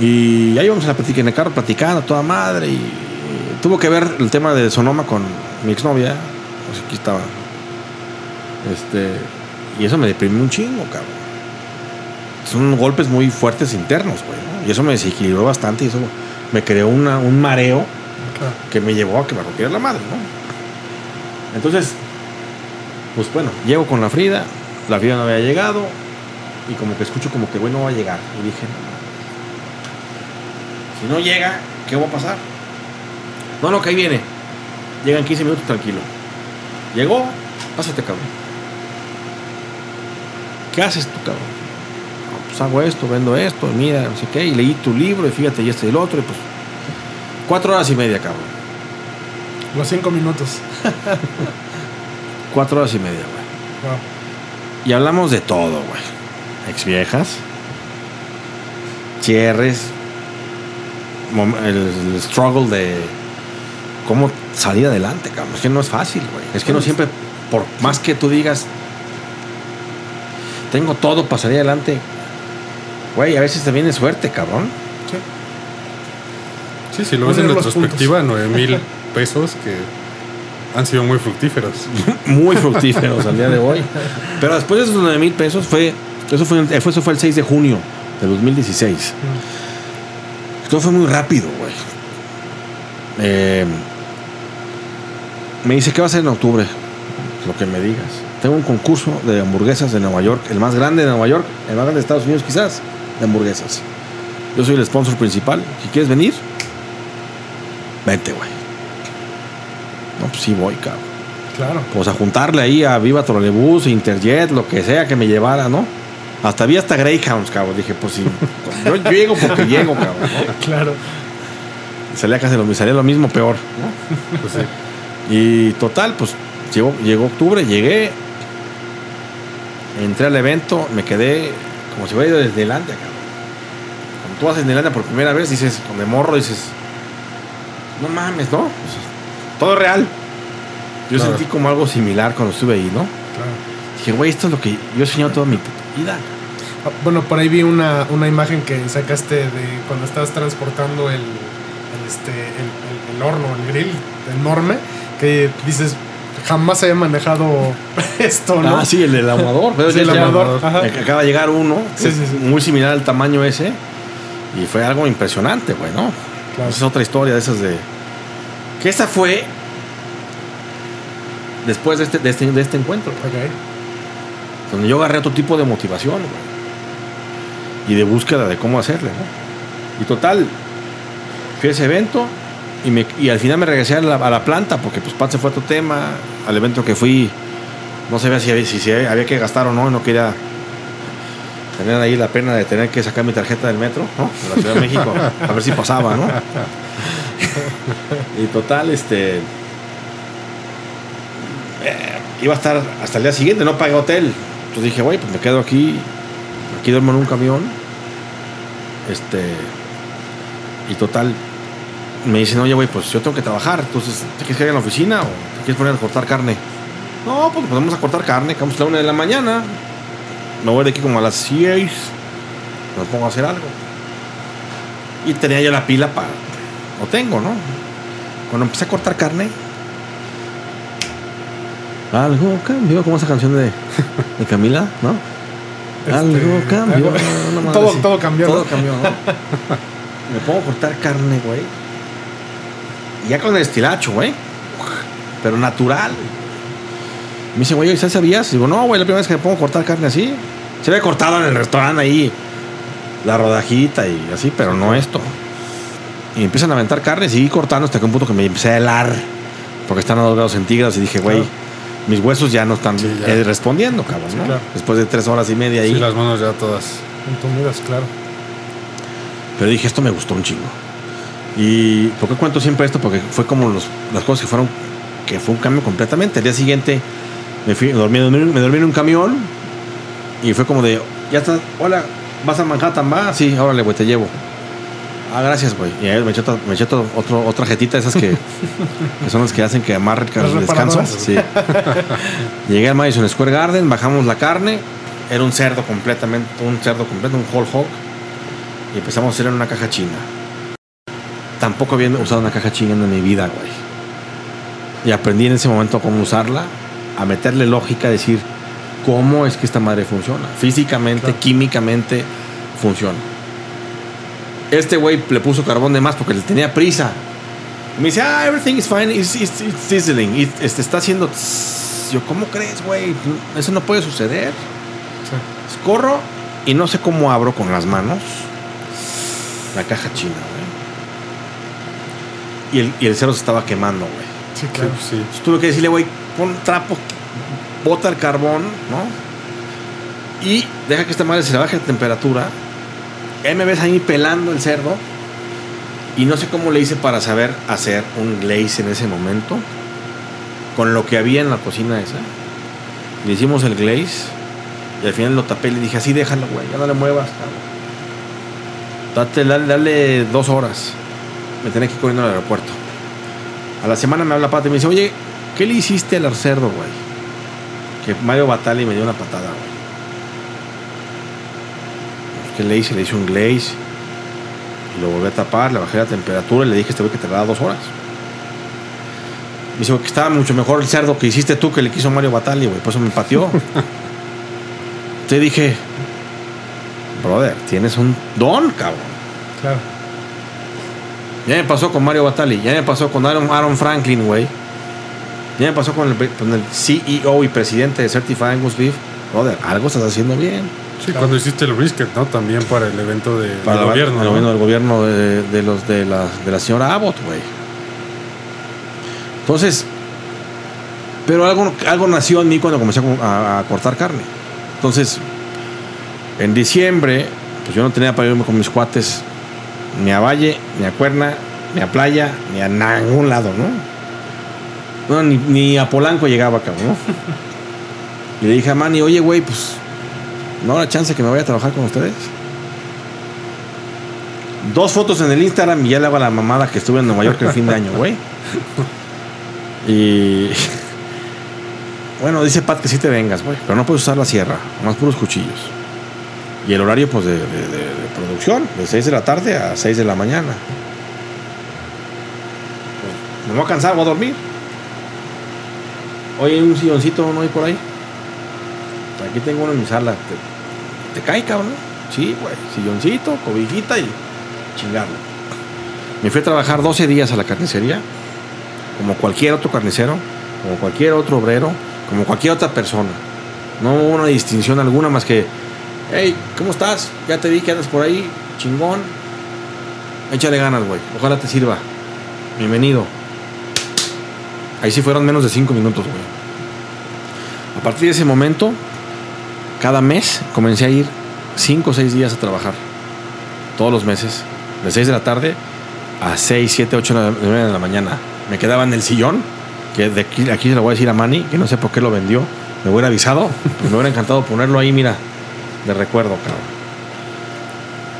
Y ahí íbamos a la en el carro platicando a toda madre. Y tuvo que ver el tema de Sonoma con mi exnovia. Sea, aquí estaba. Este. Y eso me deprimió un chingo, cabrón. Son golpes muy fuertes internos, güey. ¿no? Y eso me desequilibró bastante y eso me creó una- un mareo Claro. que me llevó a que me rompiera la madre, ¿no? Entonces, pues bueno, llego con la Frida, la Frida no había llegado y como que escucho como que, güey, no va a llegar. Y dije, si no llega, ¿qué va a pasar? No, no, que ahí viene. Llegan 15 minutos tranquilo. Llegó, pásate, cabrón. ¿Qué haces tú, cabrón? "No, pues hago esto, vendo esto, mira, no sé qué, y leí tu libro, y fíjate, y este y el otro, y pues. Cuatro horas y media, cabrón. Los cinco minutos. Cuatro horas y media, güey. Wow. Y hablamos de todo, güey. Ex viejas, cierres, el struggle de cómo salir adelante, cabrón. Es que no es fácil, güey. Es que no siempre, por más que tú digas, tengo todo para salir adelante, güey, a veces te viene suerte, cabrón. Sí. Sí, si lo ves en retrospectiva, 9 mil pesos que han sido muy fructíferos. muy fructíferos al día de hoy. Pero después de esos 9 mil pesos fue eso fue, eso fue el 6 de junio de 2016. Esto fue muy rápido, güey. Eh, me dice, ¿qué va a hacer en octubre? Lo que me digas. Tengo un concurso de hamburguesas de Nueva York, el más grande de Nueva York, el más grande de Estados Unidos quizás, de hamburguesas. Yo soy el sponsor principal. Si quieres venir, vente, güey. No, pues sí voy, cabrón Claro. pues a juntarle ahí a Viva Trolebús, Interjet, lo que sea que me llevara, ¿no? Hasta vi hasta Greyhounds, cabrón. Dije, pues sí, yo, llego porque llego, cabrón. ¿no? Claro. Salía casi lo, mismo, salía lo mismo, peor. Pues sí. Y total, pues llegó, llegó octubre, llegué, entré al evento, me quedé como si hubiera ido desde Islandia, cabrón. Cuando tú vas a Islandia por primera vez, dices, con de morro, dices, no mames, ¿no? Pues, todo real. Yo Claro. sentí como algo similar cuando estuve ahí, ¿no? Claro. Dije, güey, esto es lo que yo he soñado toda mi puta vida. Ah, Bueno, por ahí vi una, una imagen que sacaste de cuando estabas transportando el, el, este, el, el- el horno, el grill enorme, que dices, jamás había manejado esto, ¿no? Ah, sí, el del amador. Pero Sí, el amador, eh, Acaba de llegar uno, Sí, sí, muy similar al tamaño ese. Y fue algo impresionante, güey, ¿no? Claro. Esa es otra historia de esas de. Que esta fue. Después de este, de este, de este encuentro, güey, Ok. donde yo agarré otro tipo de motivación, güey. Y de búsqueda de cómo hacerle, ¿no? Y total, fui a ese evento y, me, y al final me regresé a la, a la planta porque pues Pat se fue a otro tema. Al evento que fui, no sabía si, si, si había que gastar o no, no quería tener ahí la pena de tener que sacar mi tarjeta del metro, ¿no? De la Ciudad de México, a ver si pasaba, ¿no? y total, este. eh, iba a estar hasta el día siguiente, no pagué hotel. Entonces dije, güey, pues me quedo aquí, aquí duermo en un camión. Este. Y total, me dicen, oye, güey, pues yo tengo que trabajar. Entonces, ¿te quieres quedar en la oficina o te quieres poner a cortar carne? No, pues podemos a cortar carne, que vamos a la una de la mañana. Me voy de aquí como a las 6. Me pongo a hacer algo. Y tenía yo la pila para. Lo tengo, ¿no? Cuando empecé a cortar carne. Algo cambió, como esa canción de, de Camila, ¿no? algo cambió. algo- madre todo- cambió, Todo cambió, ¿no? Me pongo a cortar carne, güey. Y Ya con el estilacho, güey. Pero natural. Me dice, güey, ¿sabes sabías? Digo, no, güey, la primera vez que me pongo a cortar carne así. Se había cortado en el restaurante ahí. la rodajita y así, pero no esto. Y empiezan a aventar carne y seguí cortando hasta que un punto que me empecé a helar, porque están a 2 grados centígrados y dije, güey, Claro. mis huesos ya no están Sí, ya. eh, respondiendo, cabrón, ¿no? claro. Después de tres horas y media ahí. Sí, las manos ya todas. Entumidas, claro. Pero dije, esto me gustó un chingo. ¿Y por qué cuento siempre esto? Porque fue como los, las cosas que fueron, que fue un cambio completamente. El día siguiente me fui, dormí, dormí- me dormí en un camión y fue como de, ya está, hola, ¿vas a Manhattan? ¿Va? Sí, órale, güey, te llevo. Ah, gracias, güey. Y ahí me eché, otra- me eché otro, otro- otra jetita, esas que, que son las que hacen que amarre el, descanso. Sí. Llegué al Madison Square Garden, bajamos la carne, era un cerdo completamente, un cerdo completo, un whole hog, y empezamos a hacer en una caja china. Tampoco había usado una caja china en mi vida, güey. Y aprendí en ese momento cómo usarla, a meterle lógica, a decir cómo es que esta madre funciona. Físicamente, químicamente, funciona. Este güey le puso carbón de más porque le tenía prisa. Y me dice, ah, everything is fine, it's, it's- it's sizzling. It- este, está haciendo... tss". Yo, ¿cómo crees, güey? Eso no puede suceder. Corro y no sé cómo abro con las manos la caja china, güey. Y el, y el cerdo se estaba quemando, güey. Sí, claro. Sí. Entonces tuve que decirle, güey, pon trapo, bota el carbón, ¿no? Y deja que esta madre se le baje la temperatura. Ahí me ves ahí pelando el cerdo. Y no sé cómo le hice para saber hacer un glaze en ese momento. Con lo que había en la cocina esa. Le hicimos el glaze. Y al final lo tapé y le dije, así déjalo, güey, ya no le muevas, cabrón. Date, dale, dale dos horas. Me tenía que ir corriendo al aeropuerto. A la semana me habla Pati y me dice, oye, ¿qué le hiciste al cerdo, güey? Que Mario Batali me dio una patada, güey. ¿Qué le hice? Le hice un glaze. Y lo volví a tapar, le bajé la temperatura y le dije este güey que tardaba dos horas. Me dice, que estaba mucho mejor el cerdo que hiciste tú que le quiso Mario Batali, güey. Por eso me pateó. Te dije, brother, tienes un don, cabrón. Claro. Ya me pasó con Mario Batali, ya me pasó con Aaron, Aaron Franklin, güey. Ya me pasó con el, con el CEO y presidente de Certified Angus Beef. Brother, algo estás haciendo bien. Sí, cuando hiciste el brisket, ¿no? También para el evento de, Para del la- gobierno. el ¿no? del gobierno de, de los de la, de la señora Abbott, güey. Entonces, pero algo, algo nació en mí cuando comencé a, co- a- a cortar carne. Entonces, en diciembre, pues yo no tenía para irme con mis cuates ni a Valle, ni a Cuerna, ni a Playa, ni a ningún lado, ¿no? No, ni, ni a Polanco llegaba, cabrón, ¿no? Y le dije a Manny, oye, güey, pues, ¿no habrá chance que me vaya a trabajar con ustedes? Dos fotos en el Instagram y ya le hago a la mamada que estuve en Nueva York el fin de año, güey. Y. Bueno, dice Pat que sí te vengas, güey. Pero no puedes usar la sierra, más puros cuchillos. Y el horario, pues, de, producción, de 6 de la tarde a 6 de la mañana. Pues, me voy a cansar, voy a dormir. Oye, un silloncito, ¿no hay por ahí? Aquí tengo uno en mi sala. ¿Te, te cae, cabrón? Sí, güey. Silloncito, cobijita y chingarlo. Me fui a trabajar 12 días a la carnicería, como cualquier otro carnicero, como cualquier otro obrero, como cualquier otra persona. No hubo una distinción alguna más que, hey, ¿cómo estás? Ya te vi que andas por ahí, chingón. Échale ganas, güey. Ojalá te sirva. Bienvenido. Ahí sí fueron menos de 5 minutos, güey. A partir de ese momento, cada mes comencé a ir 5 o 6 días a trabajar. Todos los meses. De 6 de la tarde a 6, 7, 8 de la- nueve de la mañana. Me quedaba en el sillón, que de aquí, aquí se lo voy a decir a Manny, que no sé por qué lo vendió. Me hubiera avisado, me hubiera encantado ponerlo ahí, mira, de recuerdo, cabrón.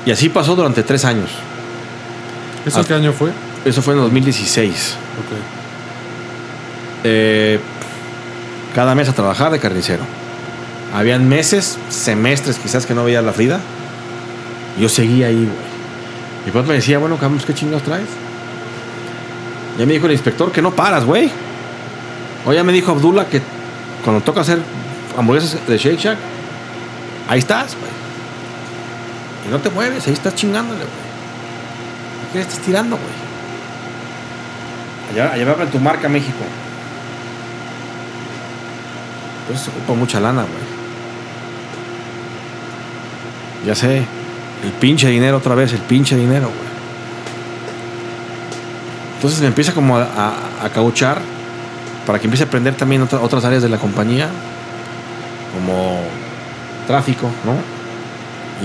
Y así pasó durante 3 años. ¿Eso qué año fue? Eso fue en 2016. Ok. Eh, cada mes a trabajar de carnicero. Habían meses, semestres quizás que no veía la Frida. Yo seguía ahí, güey. Y pues me decía, bueno, Camus, ¿qué chingados traes? Ya me dijo el inspector que no paras, güey. O ya me dijo Abdullah que cuando toca hacer hamburguesas de Shake Shack, ahí estás, güey. Y no te mueves, ahí estás chingándole, güey. ¿Qué le estás tirando, güey? Allá, allá va tu marca México. Entonces se ocupa mucha lana, güey. Ya sé. El pinche dinero otra vez, el pinche dinero, güey. Entonces me empieza como a, a, cauchar para que empiece a aprender también otra- otras áreas de la compañía, como tráfico, ¿no?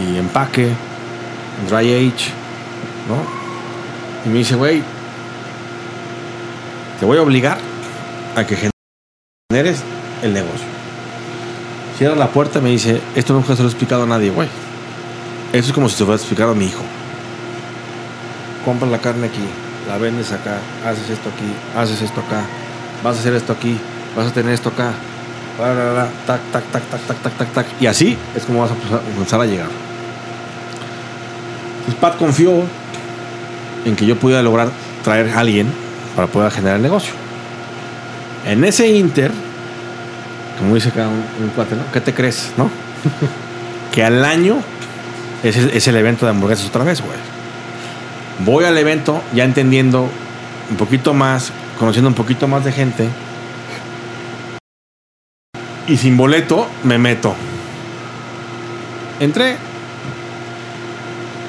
Y empaque, dry age, ¿no? Y me dice, güey, te voy a obligar a que generes el negocio. Cierra la puerta y me dice, esto nunca se lo he explicado a nadie, güey. Eso es como si se lo hubiera explicado a mi hijo. Compras la carne aquí, la vendes acá, haces esto aquí, haces esto acá, vas a hacer esto aquí, vas a tener esto acá, tac, tac, tac, tac, tac, tac, tac, tac. Y así es como vas a comenzar a llegar. Pues Pat confió en que yo pudiera lograr traer a alguien para poder generar el negocio. En ese inter, como dice acá un, un cuate, ¿no? ¿Qué te crees, no? que al año es, es el evento de hamburguesas otra vez, güey. Voy al evento ya entendiendo un poquito más, conociendo un poquito más de gente. Y sin boleto me meto. Entré.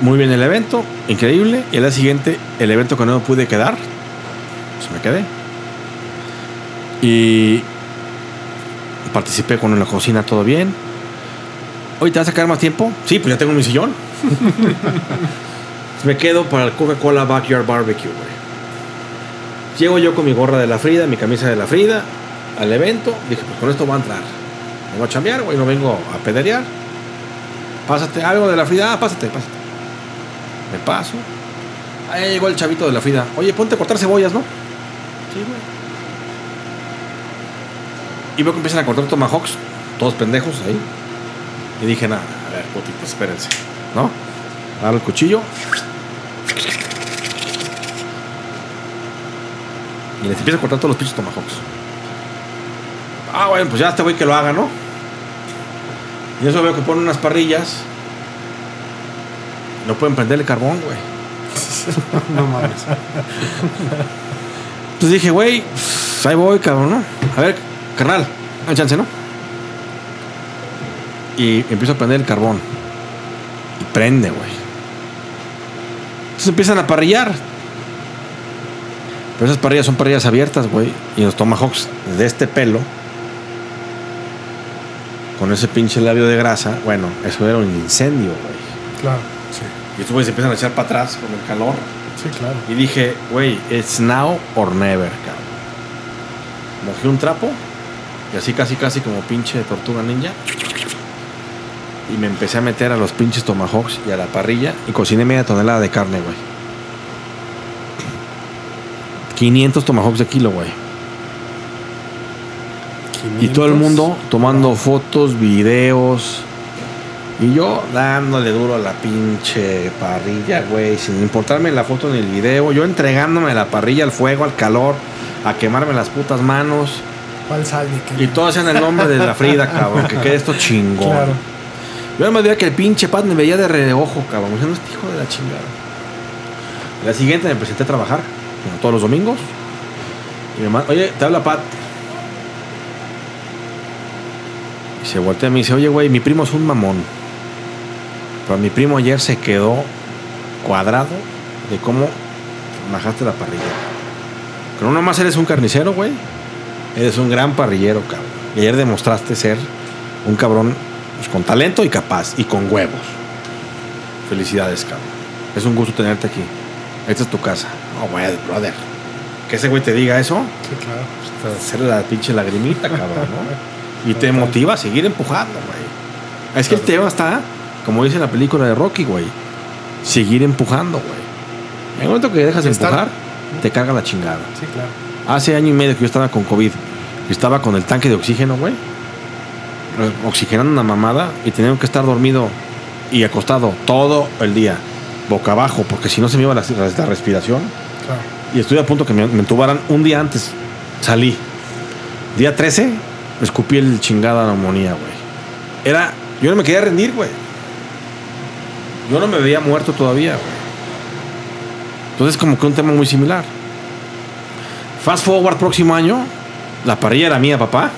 Muy bien el evento, increíble. Y al día siguiente, el evento que no me pude quedar, pues me quedé. Y participé con la cocina, todo bien. Oye, ¿te vas a quedar más tiempo? Sí, pues ya tengo mi sillón. me quedo para el Coca-Cola Backyard Barbecue, güey. Llego yo con mi gorra de la Frida, mi camisa de la Frida, al evento. Dije, pues con esto voy a entrar. Vengo a chambear, güey, no vengo a pederear. Pásate, algo de la Frida, ah, pásate, pásate. Me paso. Ahí llegó el chavito de la Frida. Oye, ponte a cortar cebollas, ¿no? Sí, güey. Y veo que empiezan a cortar tomahawks, todos pendejos ahí. Y dije, nada, a ver, putitos, espérense. ¿No? Agarro el cuchillo. Y les empiezo a cortar todos los pinches tomahawks. Ah, bueno, pues ya este güey que lo haga, ¿no? Y eso veo que ponen unas parrillas. No pueden prender el carbón, güey. No mames. Entonces dije, güey, pues, ahí voy, cabrón, ¿no? A ver, carnal, dame chance, ¿no? Y empiezo a prender el carbón. Y prende, güey. Entonces empiezan a parrillar. Pero esas parrillas son parrillas abiertas, güey. Y los tomahawks de este pelo, con ese pinche labio de grasa, bueno, eso era un incendio, güey. Claro. Sí. Y estos güeyes se empiezan a echar para atrás con el calor. Sí, claro. Y dije, güey, it's now or never, cabrón. Mojé un trapo y así casi casi como pinche tortuga ninja. Y me empecé a meter a los pinches tomahawks y a la parrilla y cociné media tonelada de carne, güey. 500 tomahawks de kilo, güey. Y todo el 500. mundo tomando fotos, videos. Y yo dándole duro a la pinche parrilla, güey, sin importarme la foto ni el video. Yo entregándome la parrilla, al fuego, al calor, a quemarme las putas manos. ¿Cuál sal? Y todo hacían el nombre de la Frida, cabrón, que quede esto chingón. Claro. Yo me veía que el pinche Pat me veía de reojo, cabrón. Diciendo, este hijo de la chingada. La siguiente me presenté a trabajar, como todos los domingos. Y me manda, oye, te habla Pat. Y se voltea y me dice, oye, güey, mi primo es un mamón. Pero mi primo ayer se quedó cuadrado de cómo bajaste la parrilla. Que no nomás eres un carnicero, güey. Eres un gran parrillero, cabrón. Y ayer demostraste ser un cabrón pues, con talento y capaz y con huevos. Felicidades, cabrón. Es un gusto tenerte aquí. Esta es tu casa. No, güey, brother. Que ese güey te diga eso, Sí, claro. pues, te hacer la pinche lagrimita, cabrón, ¿no? Y te motiva a seguir empujando, güey. Es que el tema está, como dice la película de Rocky, güey. Seguir empujando, güey. En el momento que dejas de empujar, te carga la chingada. Sí, claro. Hace año y medio que yo estaba con COVID. Estaba con el tanque de oxígeno, güey. Oxigenando una mamada y tenía que estar dormido y acostado todo el día, boca abajo, porque si no se me iba la, la respiración. Claro. Y estuve a punto que me, me entubaran un día antes. Salí. Día 13, escupí el chingada neumonía, güey. Era. Yo no me quería rendir, güey. Yo no me veía muerto todavía, güey. Entonces, como que un tema muy similar. Fast forward próximo año, la parrilla era mía, papá.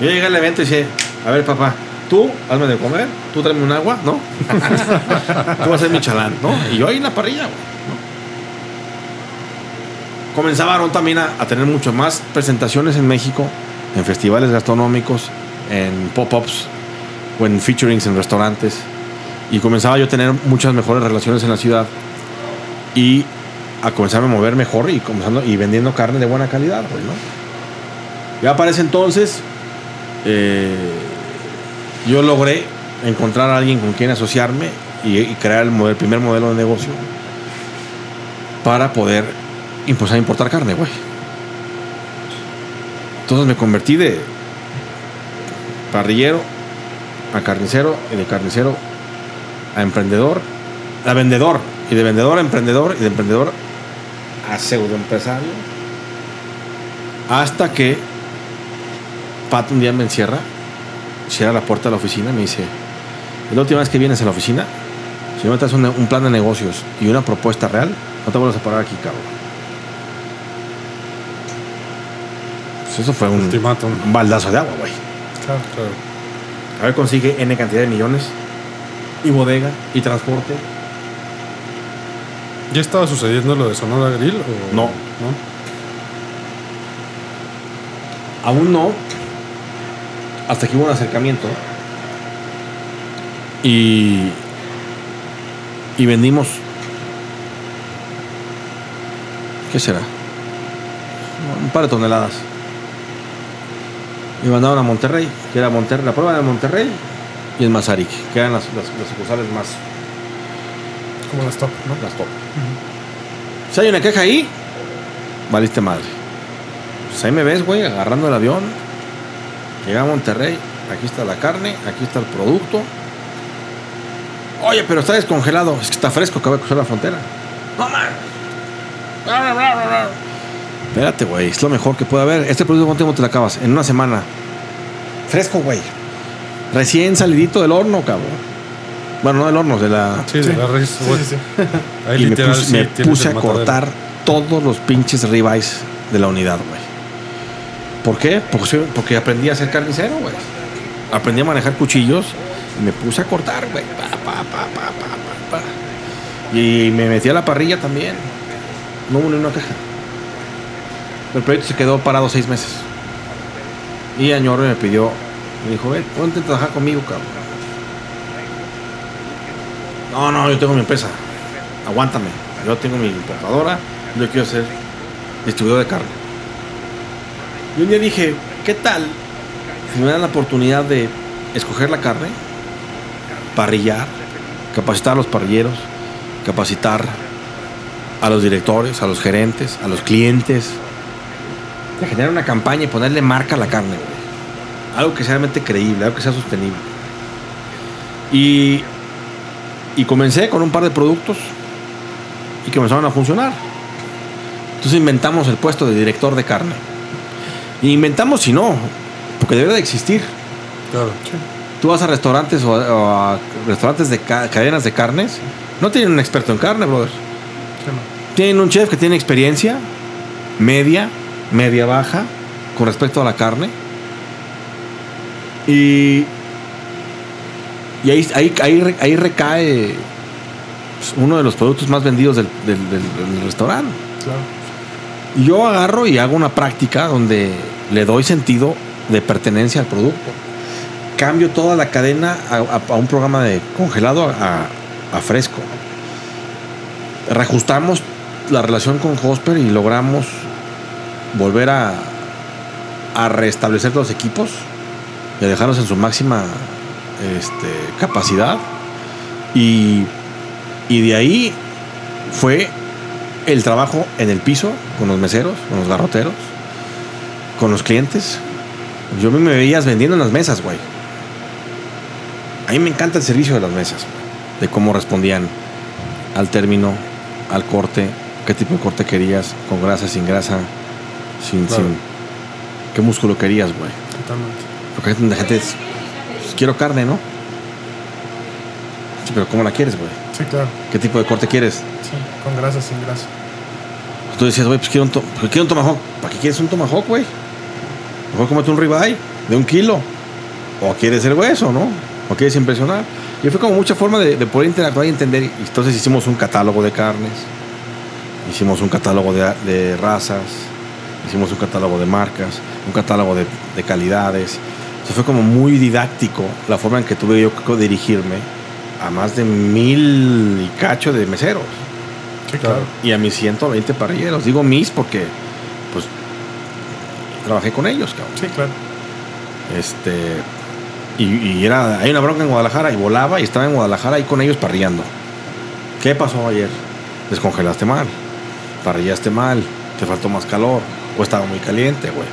Yo llegué al evento y dije, a ver, papá, Tú, hazme de comer, tú tráeme un agua, ¿no? tú vas a ser mi chalán, ¿no? Y yo ahí en la parrilla, güey. ¿no? También a, a tener muchas más presentaciones en México, en festivales gastronómicos, en pop-ups o en featurings en restaurantes. Y comenzaba yo a tener muchas mejores relaciones en la ciudad y a comenzar a mover mejor y comenzando y vendiendo carne de buena calidad, pues, ¿no? Ya para ese entonces eh, yo logré encontrar a alguien con quien asociarme y, crear el, el primer modelo de negocio para poder impulsar a importar carne, güey. Entonces me convertí de parrillero a carnicero y de carnicero a emprendedor, a vendedor y de vendedor a emprendedor y de emprendedor a pseudoempresario hasta que Pat un día me encierra, cierra la puerta de la oficina y me dice, "Es la última vez que vienes a la oficina, si no me traes un, un plan de negocios y una propuesta real, no te vuelvas a parar aquí, cabrón. Eso fue un, baldazo de agua, güey. Claro. Claro. A ver, consigue N cantidad de millones. Y bodega, y transporte. ¿Ya estaba sucediendo lo de Sonora Grill? O... No. Aún no. Hasta que hubo un acercamiento. Y. Y vendimos. ¿Qué será? Un par de toneladas. Y mandaron a Monterrey, que era Monterrey, la prueba de Monterrey y en Mazarik, que eran las, las, las sucursales más, Como las top, ¿no? las top. Si hay una queja ahí, valiste madre. Pues ahí me ves, güey, agarrando el avión. Llega a Monterrey, aquí está la carne, aquí está el producto. Oye, pero está descongelado. Es que está fresco, acaba de cruzar la frontera. No man. Espérate, güey, es lo mejor que puede haber. Este producto, ¿cuánto tiempo te lo acabas? En una semana. Fresco, güey. Recién salidito del horno, cabrón. Bueno, no del horno, de la. Sí, de la res. Sí, güey. sí, sí. Ahí y me puse, sí me tienes puse el a matadero. cortar todos los pinches ribeyes de la unidad, güey. ¿Por qué? Porque, porque aprendí a ser carnicero, güey. Aprendí a manejar cuchillos y me puse a cortar, güey. Pa, pa, pa, pa, pa, pa, pa. Y me metí a la parrilla también. No hubo ni una queja. El proyecto se quedó parado seis meses. Y Añorbe me pidió, me dijo, ven, ponte a trabajar conmigo, cabrón. No, no, yo tengo mi empresa. Aguántame. Yo tengo mi importadora. Yo quiero ser distribuidor de carne. Y un día dije, ¿qué tal si me dan la oportunidad de escoger la carne, parrillar, capacitar a los parrilleros, capacitar a los directores, a los gerentes, a los clientes, de generar una campaña y ponerle marca a la carne, güey. Algo que sea realmente creíble, algo que sea sostenible. Y, y comencé con un par de productos y que comenzaron a funcionar. Entonces inventamos el puesto de director de carne. Y inventamos si no, porque debería de existir. Claro. Tú vas a restaurantes o a, o a restaurantes de ca- cadenas de carnes, no tienen un experto en carne, brother. Sí, no. Tienen un chef que tiene experiencia media, media baja con respecto a la carne. Y, y ahí, ahí, ahí, ahí recae pues, uno de los productos más vendidos del, del- del- del restaurante. Claro. Y yo agarro y hago una práctica donde le doy sentido de pertenencia al producto. Cambio toda la cadena a, a- a un programa de congelado a, a fresco. Reajustamos la relación con Hosper y logramos volver a, a restablecer los equipos y a dejarlos en su máxima este, capacidad. Y, y de ahí fue el trabajo en el piso con los meseros, con los garroteros, con los clientes. Yo me veías vendiendo en las mesas, güey. A mí me encanta el servicio de las mesas, de cómo respondían al término, al corte, qué tipo de corte querías, con grasa, sin grasa, sin, Claro. sin qué músculo querías, güey. Totalmente. Porque hay gente es, pues, quiero carne, ¿no? Sí, pero ¿cómo la quieres, güey? Sí, claro. ¿Qué tipo de corte quieres? Sí, con grasa, sin grasa. Tú decías, güey, pues quiero un, to- pues quiero un tomahawk. ¿Para qué quieres un tomahawk, güey? Mejor cómete un ribeye de un kilo. o quieres ser hueso, ¿no? O quieres impresionar. Y fue como mucha forma de, de poder interactuar y entender. Y entonces hicimos un catálogo de carnes, hicimos un catálogo de, de razas, hicimos un catálogo de marcas, un catálogo de, de calidades. Entonces fue como muy didáctico la forma en que tuve yo que dirigirme a más de mil y cacho de meseros Sí, claro. y a mis 120 parrilleros. Digo mis porque, pues, trabajé con ellos, cabrón. Sí, claro. Este, y, y era, hay una bronca en Guadalajara y volaba y estaba en Guadalajara ahí con ellos parrillando. ¿Qué pasó ayer? Descongelaste mal, parrillaste mal, te faltó más calor o estaba muy caliente, güey.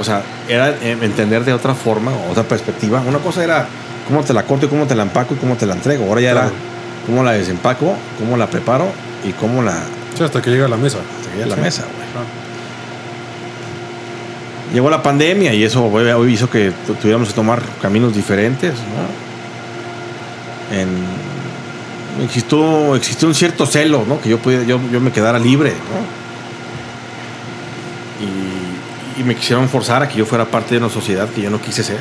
O sea, era eh, entender de otra forma, otra perspectiva. Una cosa era cómo te la corto y cómo te la empaco y cómo te la entrego. Ahora ya Claro. era cómo la desempaco, cómo la preparo y cómo la Sí, hasta que llega a la mesa. hasta que llegue a la Sí. mesa, güey. Claro. Llegó la pandemia y eso hoy hizo que tu- tuviéramos que tomar caminos diferentes, ¿no? En, existió, existió un cierto celo, ¿no? Que yo, pudiera, yo, yo me quedara libre, ¿no? Y, y me quisieron forzar a que yo fuera parte de una sociedad que yo no quise ser.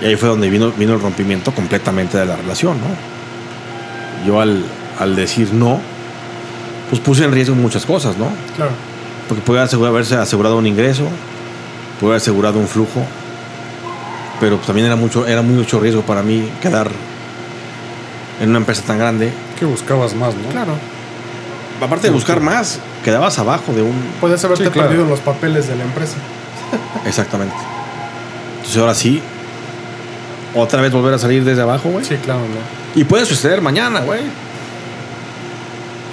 Y ahí fue donde vino, vino el rompimiento completamente de la relación, ¿no? Yo al, al decir no, pues puse en riesgo muchas cosas, ¿no? Claro. Porque asegura- haberse asegurado un ingreso, puede haber asegurado un flujo, pero pues también era mucho, era mucho riesgo para mí quedar en una empresa tan grande. Que buscabas más, ¿no? Claro. Aparte de buscar más, quedabas abajo de un... Puedes haberte Sí, claro. perdido los papeles de la empresa. Exactamente. Entonces ahora sí, otra vez volver a salir desde abajo, güey. Sí, claro, ¿no? Y puede suceder mañana, güey.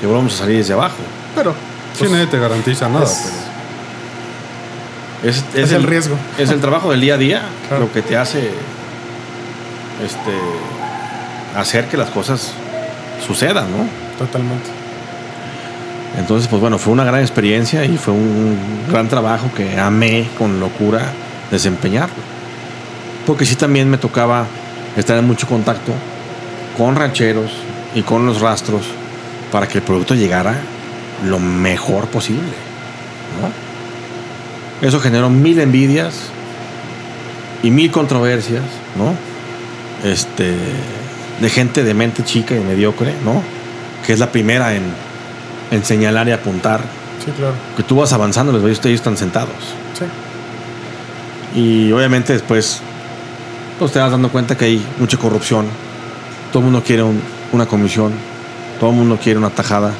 Que volvamos a salir desde abajo. Pero Sí, nadie te garantiza nada, es- pero... Es, es, el, riesgo. Es el trabajo del día a día Claro. lo que te hace este hacer que las cosas sucedan, ¿no? Totalmente. Entonces, pues bueno, fue una gran experiencia y fue un gran trabajo que amé con locura desempeñarlo. Porque sí también me tocaba estar en mucho contacto con rancheros y con los rastros para que el producto llegara lo mejor posible. Eso generó mil envidias y mil controversias, ¿no? Este, de gente de mente chica y mediocre, ¿no? Que es la primera en, en señalar y apuntar Sí, claro. que tú vas avanzando, ves, ellos están sentados. Sí. Y obviamente después pues te vas dando cuenta que hay mucha corrupción. Todo el mundo quiere un- una comisión, todo el mundo quiere una tajada.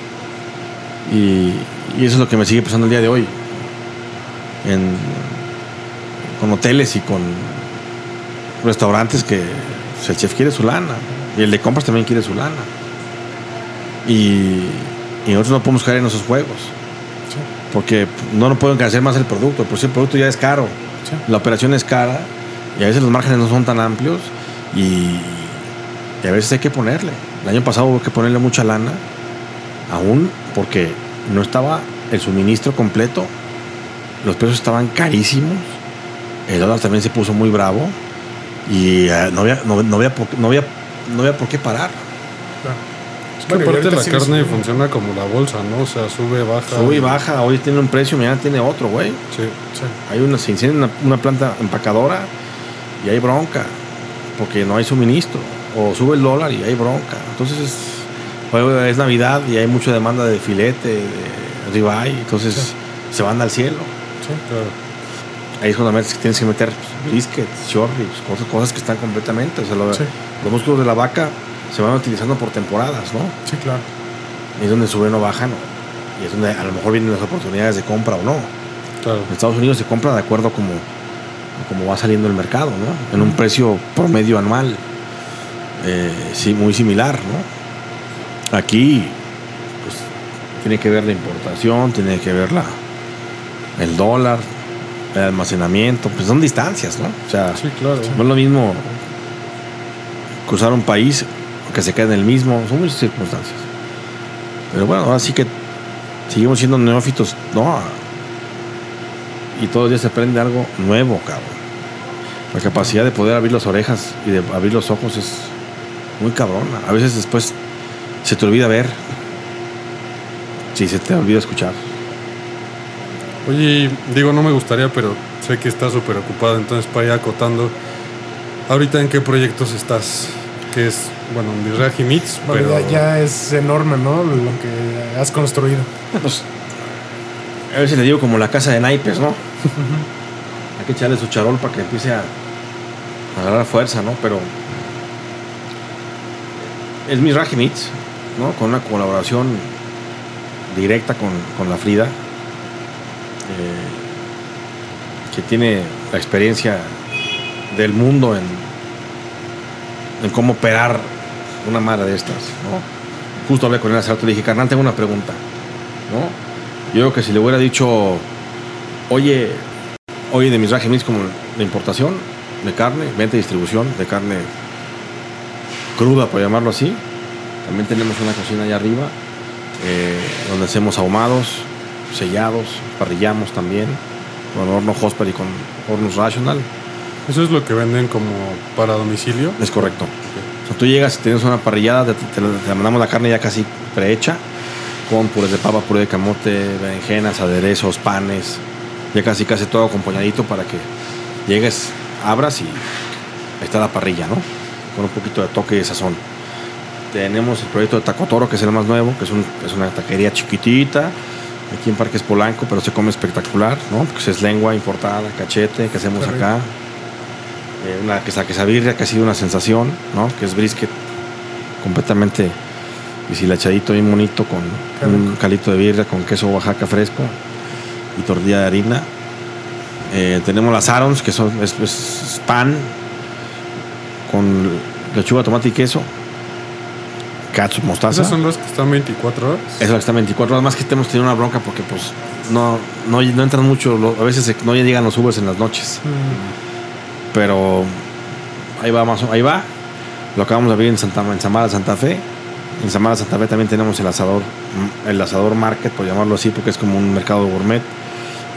Y, y eso es lo que me sigue pasando el día de hoy. En- con hoteles y con restaurantes que el chef quiere su lana. Y el de compras también quiere su lana. Y, y nosotros no podemos caer en esos juegos. Sí. Porque no nos pueden encarecer más el producto. Pues el producto ya es caro. Sí. La operación es cara. Y a veces los márgenes no son tan amplios. Y, y a veces hay que ponerle. El año pasado hubo que ponerle mucha lana. Aún porque no estaba el suministro completo. Los precios estaban carísimos. El dólar también se puso muy bravo. Y eh, no, había, no, no había por, no, había, no había por qué parar. Es que Bueno, aparte la carne funciona como la bolsa, ¿no? O sea, sube, baja. Sube y baja. Hoy tiene un precio, mañana tiene otro, güey. Sí. Sí. Hay una, se incendia una, una planta empacadora y hay bronca porque no hay suministro. O sube el dólar y hay bronca. Entonces es, hoy es Navidad y hay mucha demanda de filete, de ribeye. Entonces Sí. se van al cielo. Sí. Claro. Ahí es cuando tienes que meter pues, biscuits, short ribs, cosas, cosas que están completamente. O sea, lo- Sí. los músculos de la vaca se van utilizando por temporadas, ¿no? Sí, claro. Y es donde suben o bajan. ¿no? Y es donde a lo mejor vienen las oportunidades de compra o no. Claro. En Estados Unidos se compra de acuerdo a como, como va saliendo el mercado, ¿no? En un precio promedio anual, eh, sí, muy similar, ¿no? Aquí, pues, tiene que ver la importación, tiene que ver la, el dólar, el almacenamiento, pues son distancias, ¿no? O sea, Sí, claro. no es lo mismo cruzar un país que se quede en el mismo, son muchas circunstancias. Pero bueno, ahora sí que seguimos siendo neófitos, ¿no? Y todos los días se aprende algo nuevo, cabrón. La capacidad de poder abrir las orejas y de abrir los ojos es muy cabrona. A veces después se te olvida ver. Sí, se te olvida escuchar. Oye, digo, no me gustaría, pero sé que estás súper ocupado, entonces para ir acotando, ¿ahorita en qué proyectos estás? Que es, bueno, Meets, Bueno, pero... ya, ya es enorme, ¿no? Lo que has construido. Pues, a veces le digo como la casa de naipes, ¿no? Hay que echarle su charol para que empiece a, a agarrar fuerza, ¿no? Pero es mi Raji Meets, ¿no? Con una colaboración directa con, con la Frida, eh, que tiene la experiencia del mundo en, en cómo operar una madre de estas, ¿no? Justo hablé con él hace rato y dije, carnal, tengo una pregunta, ¿no? Yo creo que si le hubiera dicho, oye, oye, de mis Meats como de importación de carne, venta y distribución de carne cruda, por llamarlo así. También tenemos una cocina allá arriba, eh, donde hacemos ahumados, sellados, parrillamos también, con horno Hosper y con hornos Rational. ¿Eso es lo que venden como para domicilio? Es correcto. O sea, tú llegas y tienes una parrillada, te, te- te mandamos la carne ya casi prehecha, con purés de papa, puré de camote, berenjenas, aderezos, panes, ya casi casi todo acompañadito para que llegues, abras y ahí está la parrilla, ¿no? Con un poquito de toque y de sazón. Tenemos el proyecto de Tacotoro, que es el más nuevo, que es, un- es una taquería chiquitita, aquí en Parques Polanco, pero se come espectacular, ¿no? Porque es lengua importada, cachete, que hacemos acá. Eh, una que es la quesabirria, que ha sido una sensación, ¿no? Que es brisket completamente deshilachadito, bien bonito, con un calito de birria, con queso Oaxaca fresco y tortilla de harina. Eh, tenemos las arons, que son es, es pan con lechuga, tomate y queso. Katsu, mostaza. ¿Esas son las que están 24 horas? Esa es la que está 24 horas más que hemos tenido una bronca porque pues no, no, no entran mucho, a veces no llegan los Ubers en las noches. Pero ahí va más ahí va. Lo acabamos de abrir en Santa en Samara, Santa Fe. En Samara, Santa Fe también tenemos el asador, el asador market, por llamarlo así, porque es como un mercado gourmet.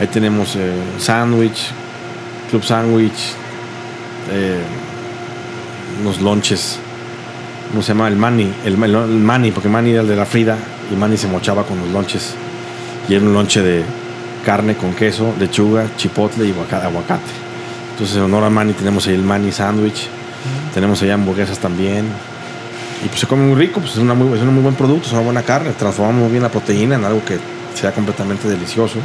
Ahí tenemos eh, sándwich, club sándwich, eh, unos lonches. ¿Cómo se llama? El mani, el, el, el porque mani era el de la Frida y mani se mochaba con los lonches. Y era un lonche de carne con queso, lechuga, chipotle y aguaca- aguacate. Entonces, en honor a Manny, tenemos ahí el Manny Sandwich. Tenemos allá hamburguesas también. Y pues se come muy rico, pues es, una muy, es un muy buen producto, es una buena carne. Transformamos muy bien la proteína en algo que sea completamente delicioso.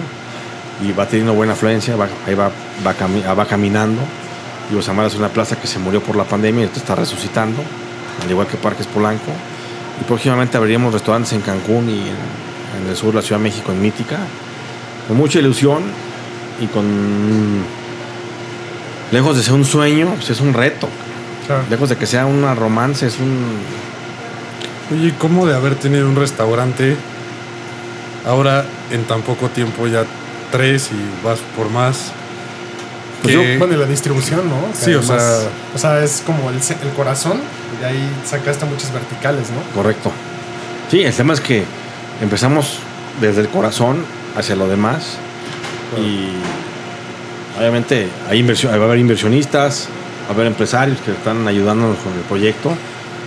Y va teniendo buena afluencia, va, ahí va, va, cami- va caminando. Y Osamara es una plaza que se murió por la pandemia y ahorita está resucitando, al igual que Parques Polanco. Y próximamente abriremos restaurantes en Cancún y en, en el sur de la Ciudad de México, en Mítica. Con mucha ilusión y con lejos de ser un sueño, pues es un reto. Claro. Lejos de que sea una romance, es un. Oye, ¿cómo de haber tenido un restaurante ahora en tan poco tiempo ya tres y vas por más? Pues Que- Bueno, y la distribución, ¿no? Que Sí, o sea- O sea, es como el, el corazón y ahí sacaste muchas verticales, ¿no? Correcto. Sí, el tema es que empezamos desde el corazón hacia lo demás. Y obviamente hay inversión, va a haber inversionistas, va a haber empresarios que están ayudándonos con el proyecto,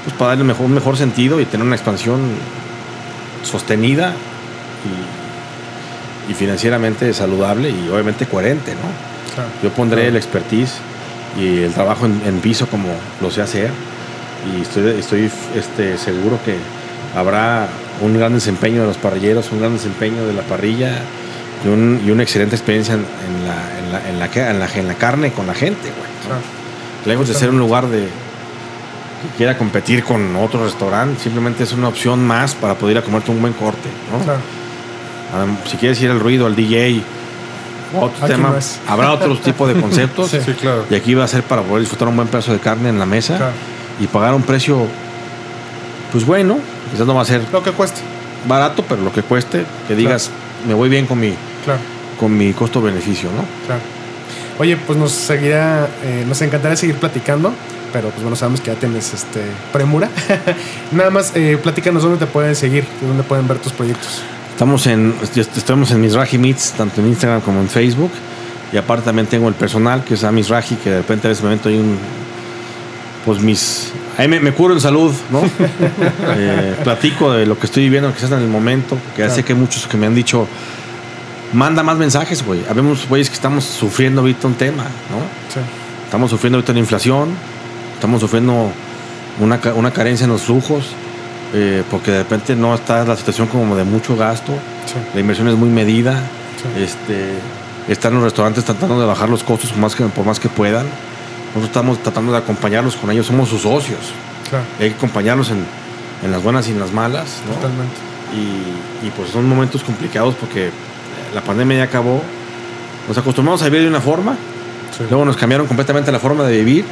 pues para darle mejor, un mejor sentido y tener una expansión sostenida y, y financieramente saludable y obviamente coherente, ¿no? Claro. Yo pondré el expertise y el trabajo en, en piso como lo sé hacer y estoy, estoy este, seguro que habrá un gran desempeño de los parrilleros, un gran desempeño de la parrilla y, un- y una excelente experiencia en, en la, en, la, en, la, en, la, en la carne con la gente, güey. ¿no? Claro. Lejos de ser un lugar de que quiera competir con otro restaurante, simplemente es una opción más para poder ir a comerte un buen corte. ¿no? Claro. Adem- Si quieres ir al ruido, al DJ, otro tema, habrá otro tipo de conceptos. Sí. Sí, claro. Y aquí va a ser para poder disfrutar un buen pedazo de carne en la mesa Claro. y pagar un precio, pues bueno, quizás no va a ser Lo que cueste. barato, pero lo que cueste, que digas, me voy bien con mi, Claro. con mi costo-beneficio, ¿no? Claro. Oye, pues nos seguirá, eh, nos encantaría seguir platicando, pero pues bueno, sabemos que ya tienes este premura. Nada más, eh, platícanos dónde te pueden seguir, dónde pueden ver tus proyectos. Estamos en, estamos en Misraji Meets, tanto en Instagram como en Facebook. Y aparte también tengo el personal, que es a Misraji, que de repente en ese momento hay un. Pues mis. Ahí me, me curo en salud, ¿no? Eh, platico de lo que estoy viviendo, quizás en el momento, que ya sé Claro. que hay muchos que me han dicho. Manda más mensajes, güey. Habemos güeyes que estamos sufriendo ahorita un tema, ¿no? Sí. Estamos sufriendo ahorita una inflación, estamos sufriendo una, una carencia en los flujos, eh, porque de repente no está la situación como de mucho gasto, Sí. la inversión es muy medida, Sí. este, están los restaurantes tratando de bajar los costos por más que, por más que puedan. Nosotros estamos tratando de acompañarlos con ellos, somos sus socios. Claro. Hay que acompañarlos en, en las buenas y en las malas, ¿no? Totalmente. Y, y, pues son momentos complicados porque la pandemia ya acabó. Nos acostumbramos a vivir de una forma, Sí. luego nos cambiaron completamente la forma de vivir,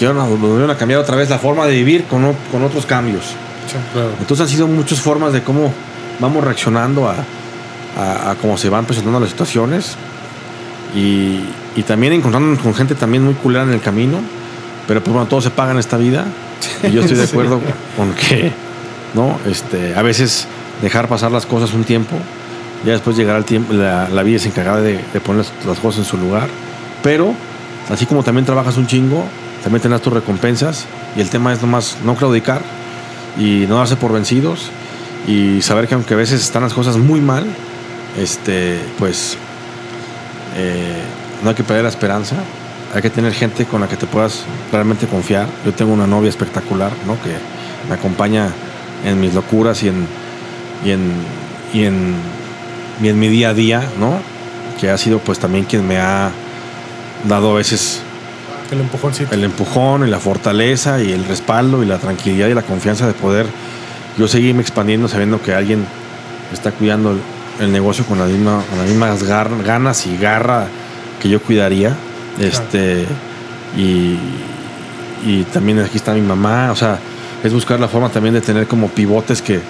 y ahora nos volvieron a cambiar otra vez la forma de vivir con, con otros cambios. Sí. Claro. Entonces han sido muchas formas de cómo vamos reaccionando a, a, a cómo se van presentando las situaciones y, y también encontrándonos con gente también muy culera en el camino, pero pues bueno, todo se paga en esta vida y yo estoy de Sí. acuerdo con que, ¿no? Este, a veces dejar pasar las cosas un tiempo, ya después llegará el tiempo, la, vida es encargada de, de poner las, las cosas en su lugar, pero así como también trabajas un chingo, también tendrás tus recompensas y el tema es nomás no claudicar y no darse por vencidos y saber que aunque a veces están las cosas muy mal, este, pues eh, no hay que perder la esperanza. Hay que tener gente con la que te puedas realmente confiar. Yo tengo una novia espectacular, ¿no? Que me acompaña en mis locuras y en, y en, y en, y en mi día a día, ¿no? Que ha sido pues también quien me ha dado a veces El empujoncito. el empujón y la fortaleza y el respaldo y la tranquilidad y la confianza de poder yo seguirme expandiendo sabiendo que alguien está cuidando el, el negocio con, la misma, con las mismas gar- ganas y garra que yo cuidaría. Este, y, y también aquí está mi mamá, o sea, es buscar la forma también de tener como pivotes que,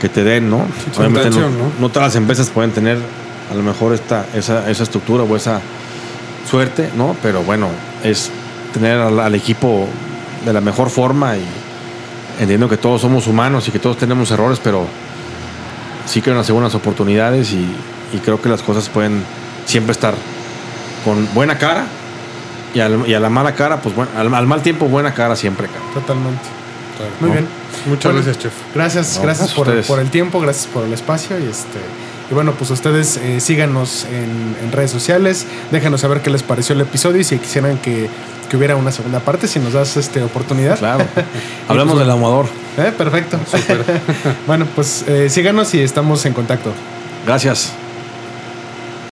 que te den, ¿no? Obviamente no, contención, ¿no? no todas las empresas pueden tener a lo mejor esta, esa, esa estructura o esa suerte, ¿no? Pero bueno, es tener al, al equipo de la mejor forma y entiendo que todos somos humanos y que todos tenemos errores, pero sí creo en las segundas oportunidades y, y creo que las cosas pueden siempre estar con buena cara y, al- y a la mala cara, pues bueno, al, al mal tiempo buena cara siempre, cabrón. Totalmente. Claro. Muy ¿no? bien. Muchas Bueno, gracias, chef. Gracias, No, gracias pues por, el tiempo, gracias por el espacio y este y bueno, pues ustedes eh, síganos en, en redes sociales, déjanos saber qué les pareció el episodio y si quisieran que, que hubiera una segunda parte, si nos das este oportunidad. Claro. Hablamos del ahumador. Eh, Perfecto. bueno, pues eh, síganos y estamos en contacto. Gracias.